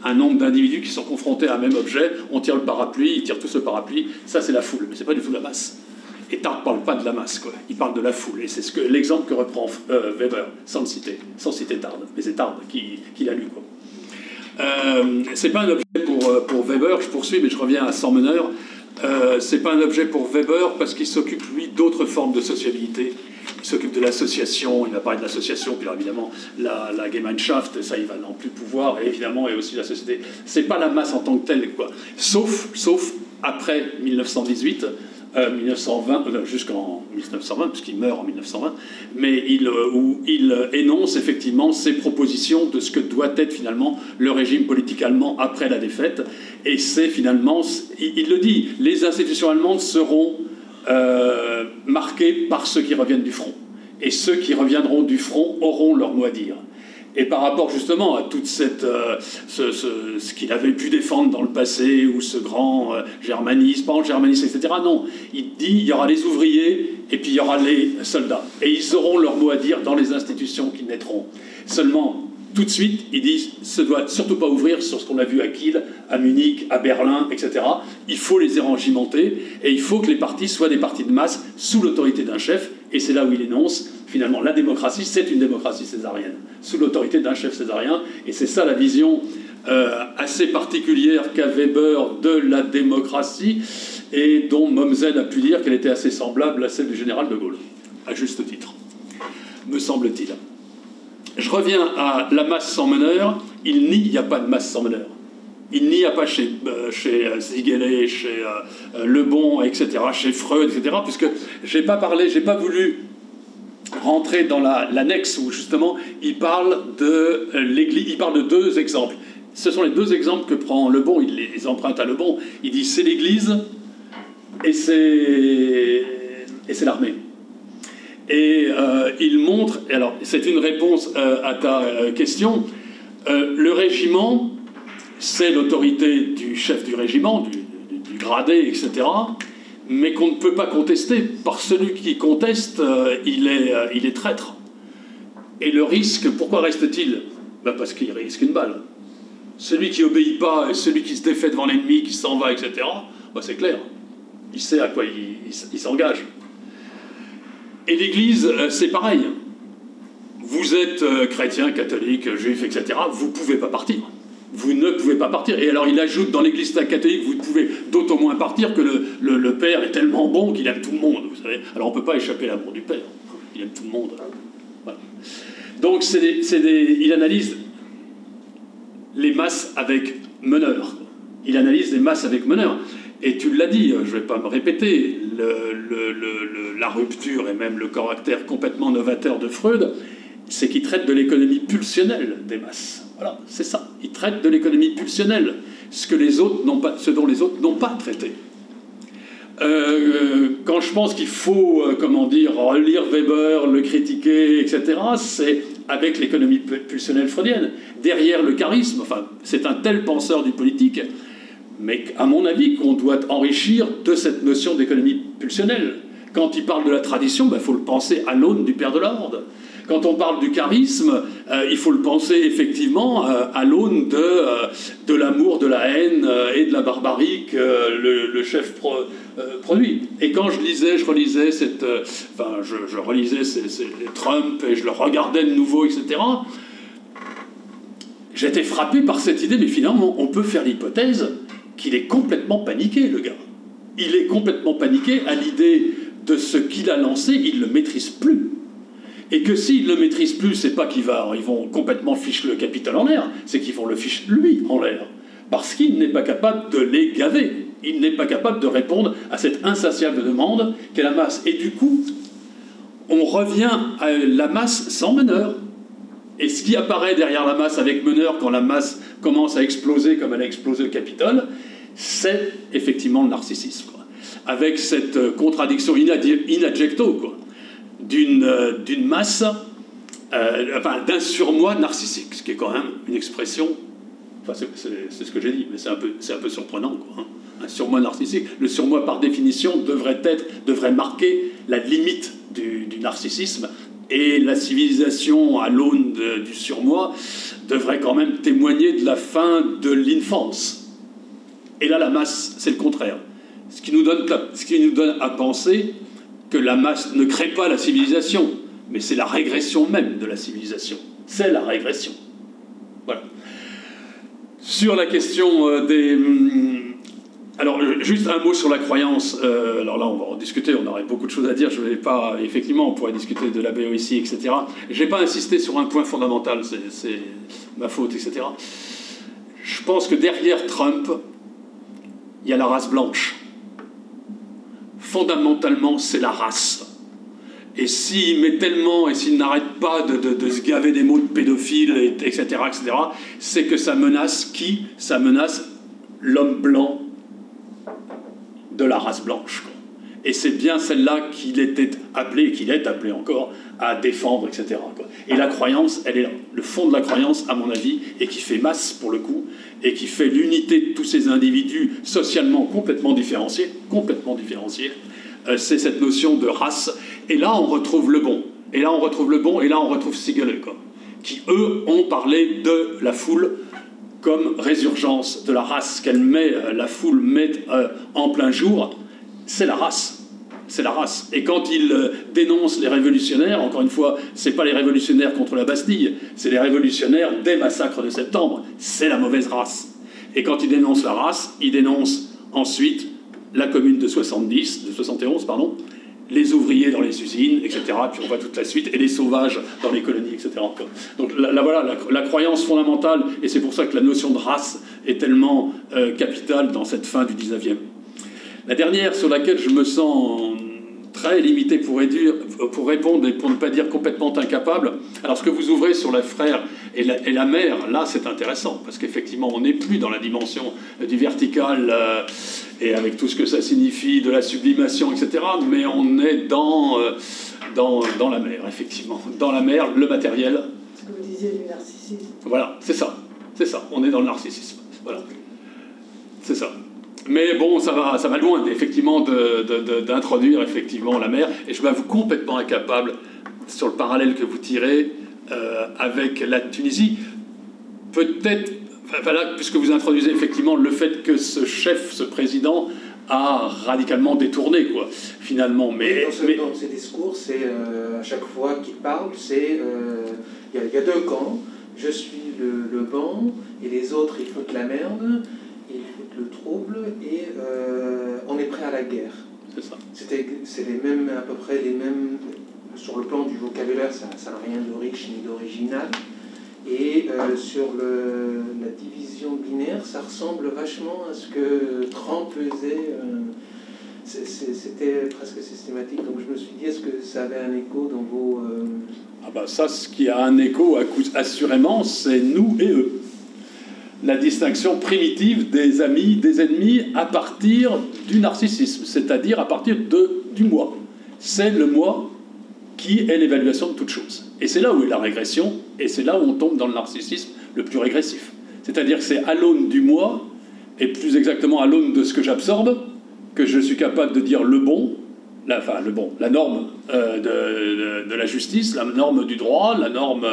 S2: d'un nombre d'individus qui sont confrontés à un même objet. On tire le parapluie, ils tirent tous le parapluie. Ça, c'est la foule. Mais c'est pas du tout la masse. Et Tarde ne parle pas de la masse, quoi. il parle de la foule. Et c'est ce que, l'exemple que reprend euh, Weber, sans le citer, sans citer Tarde. Mais c'est Tarde qui, qui l'a lu. Quoi. Euh, c'est pas un objet pour, euh, pour, Weber, je poursuis, mais je reviens à Sormeneur. Euh, c'est pas un objet pour Weber parce qu'il s'occupe, lui, d'autres formes de sociabilité. Il s'occupe de l'association, il va parler de l'association, puis évidemment la, la Gemeinschaft, ça il va non plus pouvoir, et évidemment, et aussi la société. C'est pas la masse en tant que telle, quoi. Sauf, sauf après 1918, 1920, euh, euh, jusqu'en 1920, puisqu'il meurt en 1920, mais il, euh, où il énonce effectivement ses propositions de ce que doit être finalement le régime politique allemand après la défaite. Et c'est finalement, il, le dit, les institutions allemandes seront marquées par ceux qui reviennent du front. Et ceux qui reviendront du front auront leur mot à dire. Et par rapport justement à toute euh, ce, ce, qu'il avait pu défendre dans le passé, ou ce grand germanisme, germanisme, etc., non, il dit il y aura les ouvriers et puis il y aura les soldats. Et ils auront leur mot à dire dans les institutions qui naîtront. Seulement, tout de suite, il dit ne doit surtout pas ouvrir sur ce qu'on a vu à Kiel, à Munich, à Berlin, etc. Il faut les érangimenter et il faut que les partis soient des partis de masse sous l'autorité d'un chef. Et c'est là où il énonce finalement la démocratie, c'est une démocratie césarienne sous l'autorité d'un chef césarien. Et c'est ça la vision euh, assez particulière qu'a Weber de la démocratie et dont Mommsen a pu dire qu'elle était assez semblable à celle du général de Gaulle, à juste titre, me semble-t-il. Je reviens à la masse sans meneur. Il n'y a pas de masse sans meneur. Il n'y a pas chez, euh, chez euh, chez Lebon, etc., chez Freud, etc., puisque je n'ai pas parlé, j'ai pas voulu rentrer dans l'annexe où justement il parle de euh, l'Église, il parle de deux exemples. Ce sont les deux exemples que prend Le Bon, il les emprunte à Le Bon. Il dit c'est l'Église et c'est l'armée. Et euh, il montre, alors c'est une réponse euh, à ta question, le régiment, c'est l'autorité du chef du régiment, du, gradé, etc mais qu'on ne peut pas contester, par celui qui conteste, euh, il, est, euh, il est traître. Et le risque, pourquoi reste-t-il? Ben Parce qu'il risque une balle. Celui qui obéit pas, celui qui se défait devant l'ennemi, qui s'en va, etc., ben c'est clair. Il sait à quoi il, s'engage. Et l'Église, euh, c'est pareil. Vous êtes chrétien, catholique, juif, etc., vous ne pouvez pas partir vous ne pas partir. Et alors il ajoute dans l'Église catholique, vous pouvez d'autant moins partir que le, le, Père est tellement bon qu'il aime tout le monde, vous savez. Alors on ne peut pas échapper à l'amour du Père. Il aime tout le monde. Donc c'est des, il analyse les masses avec meneur. Il analyse les masses avec meneur. Et tu l'as dit, je ne vais pas me répéter, le, la rupture et même le caractère complètement novateur de Freud, c'est qu'il traite de l'économie pulsionnelle des masses. Voilà, c'est ça. Il traite de l'économie pulsionnelle, ce, que les autres pas, ce dont les autres n'ont pas traité. Euh, quand je pense qu'il faut, euh, comment dire, lire Weber, le critiquer, etc., c'est avec l'économie pulsionnelle freudienne. Derrière le charisme, enfin, c'est un tel penseur du politique, mais à mon avis qu'on doit enrichir de cette notion d'économie pulsionnelle. Quand il parle de la tradition, il ben, faut le penser à l'aune du Père de l'Ordre. Quand on parle du charisme, euh, il faut le penser effectivement euh, à l'aune de, euh, de l'amour, de la haine et de la barbarie que le, chef produit. Et quand je lisais, je relisais cette, enfin, je, relisais Trump et je le regardais de nouveau, etc. J'étais frappé par cette idée, mais finalement, on peut faire l'hypothèse qu'il est complètement paniqué, le gars. Il est complètement paniqué à l'idée de ce qu'il a lancé, il ne le maîtrise plus. Et que s'ils ne le maîtrisent plus, c'est pas qu'ils vont complètement ficher le capital en l'air, c'est qu'ils vont le ficher lui en l'air. Parce qu'il n'est pas capable de les gaver. Il n'est pas capable de répondre à cette insatiable demande qu'est la masse. Et du coup, on revient à la masse sans meneur. Et ce qui apparaît derrière la masse avec meneur quand la masse commence à exploser comme elle a explosé le Capitole, c'est effectivement le narcissisme. Avec cette contradiction in adjecto, quoi d'une euh, masse, euh, enfin, d'un surmoi narcissique, ce qui est quand même une expression, enfin, c'est ce que j'ai dit, mais c'est un, peu, un peu surprenant, quoi, hein. un surmoi narcissique. Le surmoi, par définition, devrait, être, devrait marquer la limite du, narcissisme, et la civilisation à l'aune du surmoi devrait quand même témoigner de la fin de l'infance. Et là, la masse, c'est le contraire. Ce qui, nous donne, ce qui nous donne à penser que la masse ne crée pas la civilisation, mais c'est la régression même de la civilisation. C'est la régression. Voilà. Sur la question euh, des... Hum, alors, juste un mot sur la croyance. Euh, alors là, on va en discuter, on aurait beaucoup de choses à dire. Je vais pas... Effectivement, on pourrait discuter de la ici, etc. Je n'ai pas insisté sur un point fondamental, c'est ma faute, etc. Je pense que derrière Trump, il y a la race blanche fondamentalement, c'est la race. Et s'il met tellement, et s'il n'arrête pas de, se gaver des mots de pédophile, etc., etc., c'est que ça menace qui? Ça menace l'homme blanc de la race blanche. Et c'est bien celle-là qu'il était appelé, qu'il est appelé encore, à défendre, etc. Et la croyance, elle est là. Le fond de la croyance, à mon avis, et qui fait masse pour le coup, et qui fait l'unité de tous ces individus socialement complètement différenciés, complètement différenciés, euh, c'est cette notion de race. Et là, on retrouve le bon. Et là, on retrouve le bon, et là, on retrouve Siegel, qui, eux, ont parlé de la foule comme résurgence de la race qu'elle met, euh, la foule met euh, en plein jour, c'est la race c'est la race. Et quand il euh, dénonce les révolutionnaires, encore une fois, c'est pas les révolutionnaires contre la Bastille, c'est les révolutionnaires des massacres de septembre. C'est la mauvaise race. Et quand il dénonce la race, il dénonce ensuite la commune de 70, de 71, pardon, les ouvriers dans les usines, etc. Puis on voit toute la suite, et les sauvages dans les colonies, etc. Donc là, voilà, la, croyance fondamentale, et c'est pour ça que la notion de race est tellement euh, capitale dans cette fin du 19e. La dernière sur laquelle je me sens très limité pour, répondre et pour ne pas dire complètement incapable. Alors ce que vous ouvrez sur les frères et la, mère, là c'est intéressant, parce qu'effectivement on n'est plus dans la dimension du vertical euh, et avec tout ce que ça signifie, de la sublimation, etc., mais on est dans, euh, dans, dans la mer, effectivement. Dans la mer, le matériel.
S3: Ce que vous disiez du narcissisme.
S2: Voilà, c'est ça. C'est ça, on est dans le narcissisme. Voilà. C'est ça. Mais bon, ça va, ça va loin, effectivement, d'introduire effectivement la mer. Et je m'avoue complètement incapable, sur le parallèle que vous tirez euh, avec la Tunisie, peut-être, voilà, puisque vous introduisez effectivement le fait que ce chef, ce président, a radicalement détourné, quoi, finalement. Mais,
S5: dans, ses discours, c'est euh, à chaque fois qu'il parle, c'est euh, il y, a deux camps. Je suis le, le banc et les autres ils foutent la merde le trouble et euh, on est prêt à la guerre.
S2: C'est ça.
S5: C'est les mêmes, à peu près les mêmes, sur le plan du vocabulaire, ça n'a rien de riche ni d'original. Et euh, sur le, la division binaire, ça ressemble vachement à ce que Trump faisait. Euh, c'était presque systématique. Donc je me suis dit, est-ce que ça avait un écho dans vos...
S2: Ah bah ça, ce qui a un écho, assurément, c'est nous et eux la distinction primitive des amis, des ennemis à partir du narcissisme, c'est-à-dire à partir du moi. C'est le moi qui est l'évaluation de toute chose. Et c'est là où est la régression, et c'est là où on tombe dans le narcissisme le plus régressif. C'est-à-dire que c'est à l'aune du moi et plus exactement à l'aune de ce que j'absorbe, que je suis capable de dire le bon, la, enfin le bon, la norme euh, de, la justice, la norme du droit, la norme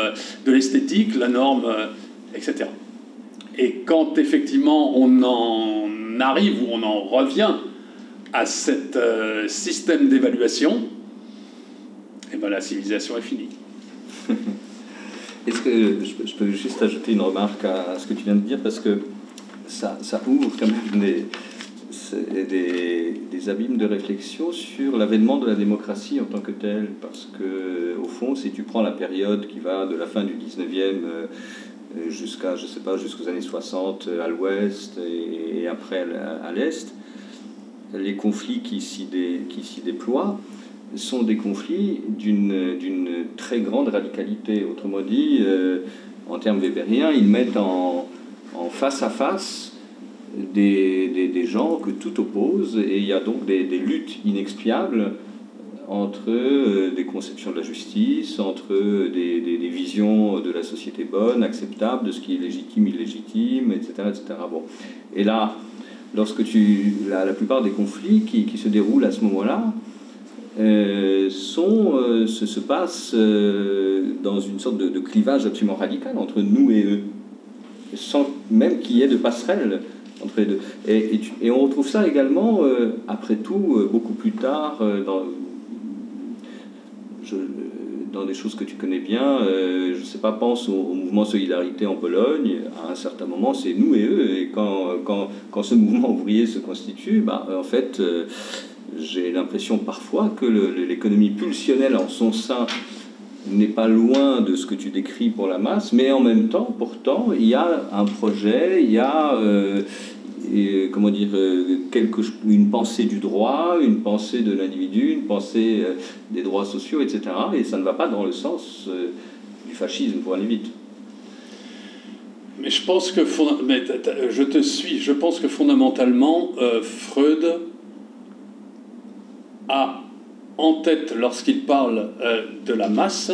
S2: de l'esthétique, la norme, euh, etc. Et quand effectivement on en arrive ou on en revient à ce euh, système d'évaluation, eh ben la civilisation est finie.
S1: Est-ce que je peux juste ajouter une remarque à ce que tu viens de dire parce que ça, ouvre quand même des, des, abîmes de réflexion sur l'avènement de la démocratie en tant que telle. Parce que, au fond, si tu prends la période qui va de la fin du 19e euh, jusqu'à, je sais pas, jusqu'aux années 60 à l'ouest et, après à, l'est, les conflits qui s'y, dé, qui s'y déploient sont des conflits d'une, d'une très grande radicalité. Autrement dit, euh, en termes weberiens, ils mettent en, en face à face des, des, gens que tout oppose, et il y a donc des, des luttes inexpiables entre euh, des conceptions de la justice, entre des, des, visions de la société bonne, acceptable, de ce qui est légitime, illégitime, etc. etc. Bon. Et là, lorsque tu, la, la plupart des conflits qui, qui se déroulent à ce moment-là, euh, sont, euh, se, se, passent dans une sorte de, de, clivage absolument radical entre nous et eux, sans même qu'il y ait de passerelle entre les deux. Et, et, on retrouve ça également, euh, après tout, euh, beaucoup plus tard, euh, dans, dans des choses que tu connais bien. je ne sais pas, pense au, mouvement Solidarité en Pologne. À un certain moment, c'est nous et eux. Et quand, quand, quand ce mouvement ouvrier se constitue, bah, en fait, j'ai l'impression parfois que l'économie pulsionnelle en son sein n'est pas loin de ce que tu décris pour la masse, mais en même temps, pourtant, il y a un projet, il y a euh, et, comment dire, euh, quelque, une pensée du droit, une pensée de l'individu, une pensée euh, des droits sociaux, etc. Et ça ne va pas dans le sens du fascisme, pour aller vite.
S2: Mais je pense que mais je te suis. Je pense que fondamentalement, Freud a en tête lorsqu'il parle euh, de la masse,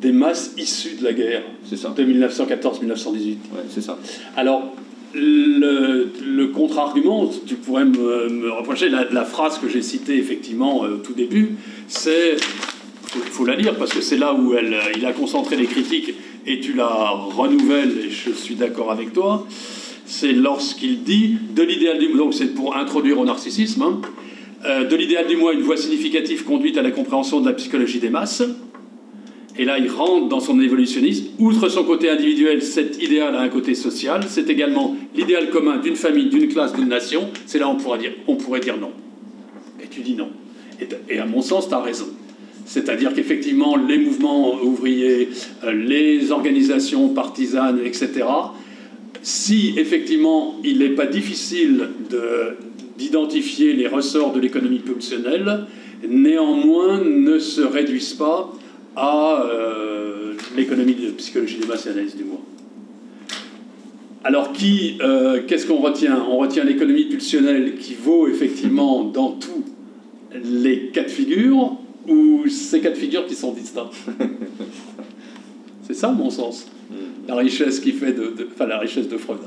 S2: des masses issues de la guerre de 1914-1918.
S1: Ouais, c'est ça.
S2: Alors, le, contre-argument, tu pourrais me, reprocher, la, phrase que j'ai citée effectivement euh, au tout début, c'est, il faut, la lire parce que c'est là où elle, il a concentré les critiques et tu la renouvelles et je suis d'accord avec toi, c'est lorsqu'il dit de l'idéal du... Donc c'est pour introduire au narcissisme, hein, euh, de l'idéal du moi, une voie significative conduite à la compréhension de la psychologie des masses. Et là, il rentre dans son évolutionnisme. Outre son côté individuel, cet idéal a un côté social. C'est également l'idéal commun d'une famille, d'une classe, d'une nation. C'est là on pourrait dire, on pourrait dire non. Et tu dis non. Et, à mon sens, tu as raison. C'est-à-dire qu'effectivement, les mouvements ouvriers, euh, les organisations partisanes, etc., si effectivement il n'est pas difficile de d'identifier les ressorts de l'économie pulsionnelle, néanmoins ne se réduisent pas à euh, l'économie de psychologie des masses et analyse du moi. Alors, qui, euh, qu'est-ce qu'on retient? On retient l'économie pulsionnelle qui vaut effectivement dans tous les cas de figure, ou ces cas de figure qui sont distincts? C'est ça, mon sens. Mm. La richesse qui fait de, enfin, la richesse de Freud.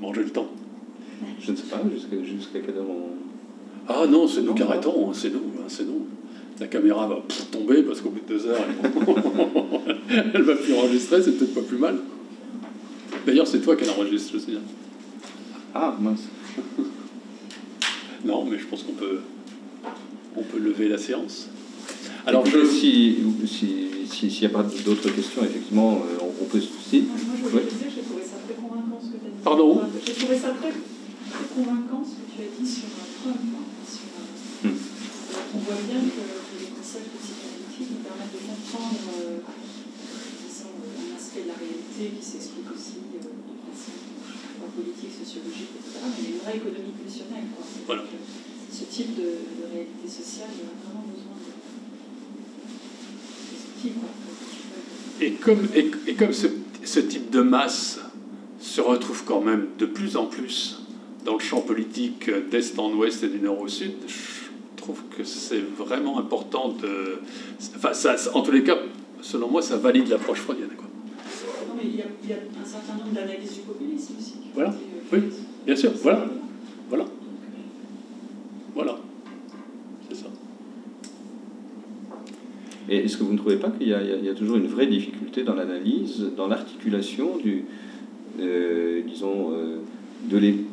S2: Manger le temps.
S1: Je ne sais pas, jusqu'à quelle heure on.
S2: Ah non, c'est nous qui arrêtons, hein, c'est nous, hein, c'est nous. La caméra va tomber parce qu'au bout de deux heures, elle va plus enregistrer, c'est peut-être pas plus mal. D'ailleurs, c'est toi qui l'enregistre, je sais bien.
S1: Ah, mince.
S2: non, mais je pense qu'on peut, on peut lever la séance.
S1: Alors, je... si s'il n'y a pas d'autres questions, effectivement, euh, on, peut.
S6: Si. Moi, je
S2: Pardon
S6: J'ai trouvé ça très, très, convaincant ce que tu as dit sur Trump. Sur, hmm. On voit bien que, les concepts psychanalytiques nous permettent de comprendre euh, disons, un aspect de la réalité qui s'explique aussi euh, de façon politique, sociologique, etc. Mais une vraie économie pulsionnelle. Quoi.
S2: Voilà.
S6: Ce type de, de réalité sociale a vraiment besoin de
S2: et comme, et, comme ce, ce, type de masse se retrouve quand même de plus en plus dans le champ politique d'Est en Ouest et du Nord au Sud, je trouve que c'est vraiment important de. Enfin, ça, en tous les cas, selon moi, ça valide l'approche freudienne. Quoi.
S6: Non, mais il y, a, il y, a, un certain nombre d'analyses du populisme aussi.
S2: Voilà, oui, bien sûr, voilà. Voilà. Voilà. C'est ça.
S1: Et est-ce que vous ne trouvez pas qu'il y, y, a toujours une vraie difficulté dans l'analyse, dans l'articulation du, euh, disons, euh,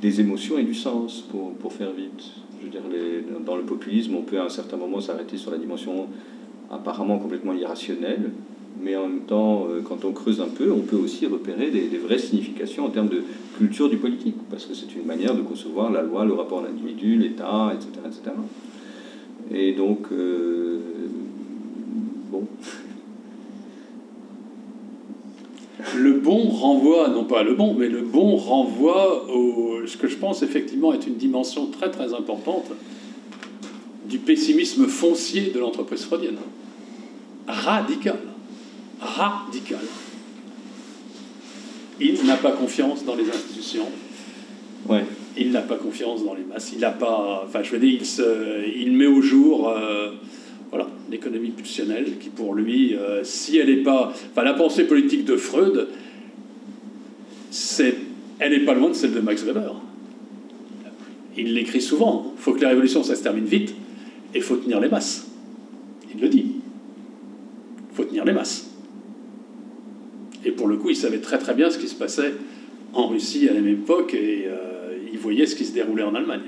S1: des émotions et du sens, pour, pour faire vite Je veux dire, dans le populisme, on peut à un certain moment s'arrêter sur la dimension apparemment complètement irrationnelle, mais en même temps, euh, quand on creuse un peu, on peut aussi repérer des, vraies significations en termes de culture du politique, parce que c'est une manière de concevoir la loi, le rapport à l'individu, l'État, etc., etc. Et donc, bon.
S2: Le bon renvoie, non pas le bon, mais le bon renvoie au ce que je pense effectivement est une dimension très très importante du pessimisme foncier de l'entreprise freudienne. Radical. Radical. Il n'a pas confiance dans les institutions.
S1: Ouais.
S2: Il n'a pas confiance dans les masses. Il n'a pas. Enfin, je veux dire, il, se, il met au jour. Euh, voilà, l'économie pulsionnelle qui, pour lui, euh, si elle n'est pas. Enfin, la pensée politique de Freud, elle n'est pas loin de celle de Max Weber. Il l'écrit souvent. Il faut que la révolution, ça se termine vite, et il faut tenir les masses. Il le dit. Il faut tenir les masses. Et pour le coup, il savait très très bien ce qui se passait en Russie à la même époque, et euh, il voyait ce qui se déroulait en Allemagne.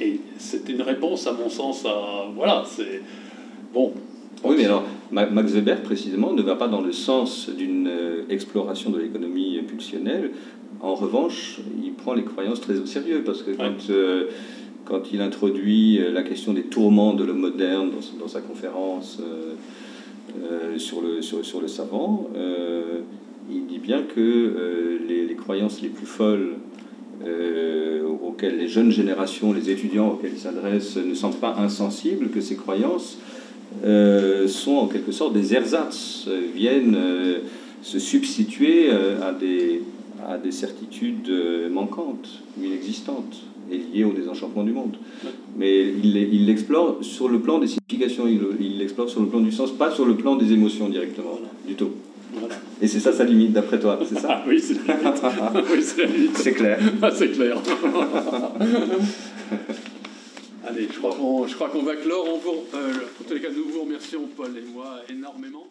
S2: Et c'était une réponse, à mon sens, à. Voilà, c'est. Bon.
S1: Oui, mais alors, Max Weber, précisément, ne va pas dans le sens d'une euh, exploration de l'économie pulsionnelle. En revanche, il prend les croyances très au sérieux, parce que quand, euh, quand il introduit euh, la question des tourments de l'homme moderne dans, dans, sa conférence euh, euh, sur, le, sur, sur, le savant, il dit bien que les, les, croyances les plus folles euh, auxquelles les jeunes générations, les étudiants auxquels il s'adresse ne semblent pas insensibles, que ces croyances euh, sont en quelque sorte des ersatz, euh, viennent se substituer à, des, à des certitudes manquantes ou inexistantes et liées au désenchantement du monde. Mais il l'explore sur le plan des significations, il l'explore sur le plan du sens, pas sur le plan des émotions directement, du tout. Et c'est ça sa limite, d'après toi, c'est ça
S2: ah, Oui, c'est la limite. oui, c'est la limite.
S1: C'est clair.
S2: Ah, c'est clair. Allez, je crois qu'on qu va clore. On vous, euh, en tous les cas, nous vous remercions, Paul et moi, énormément.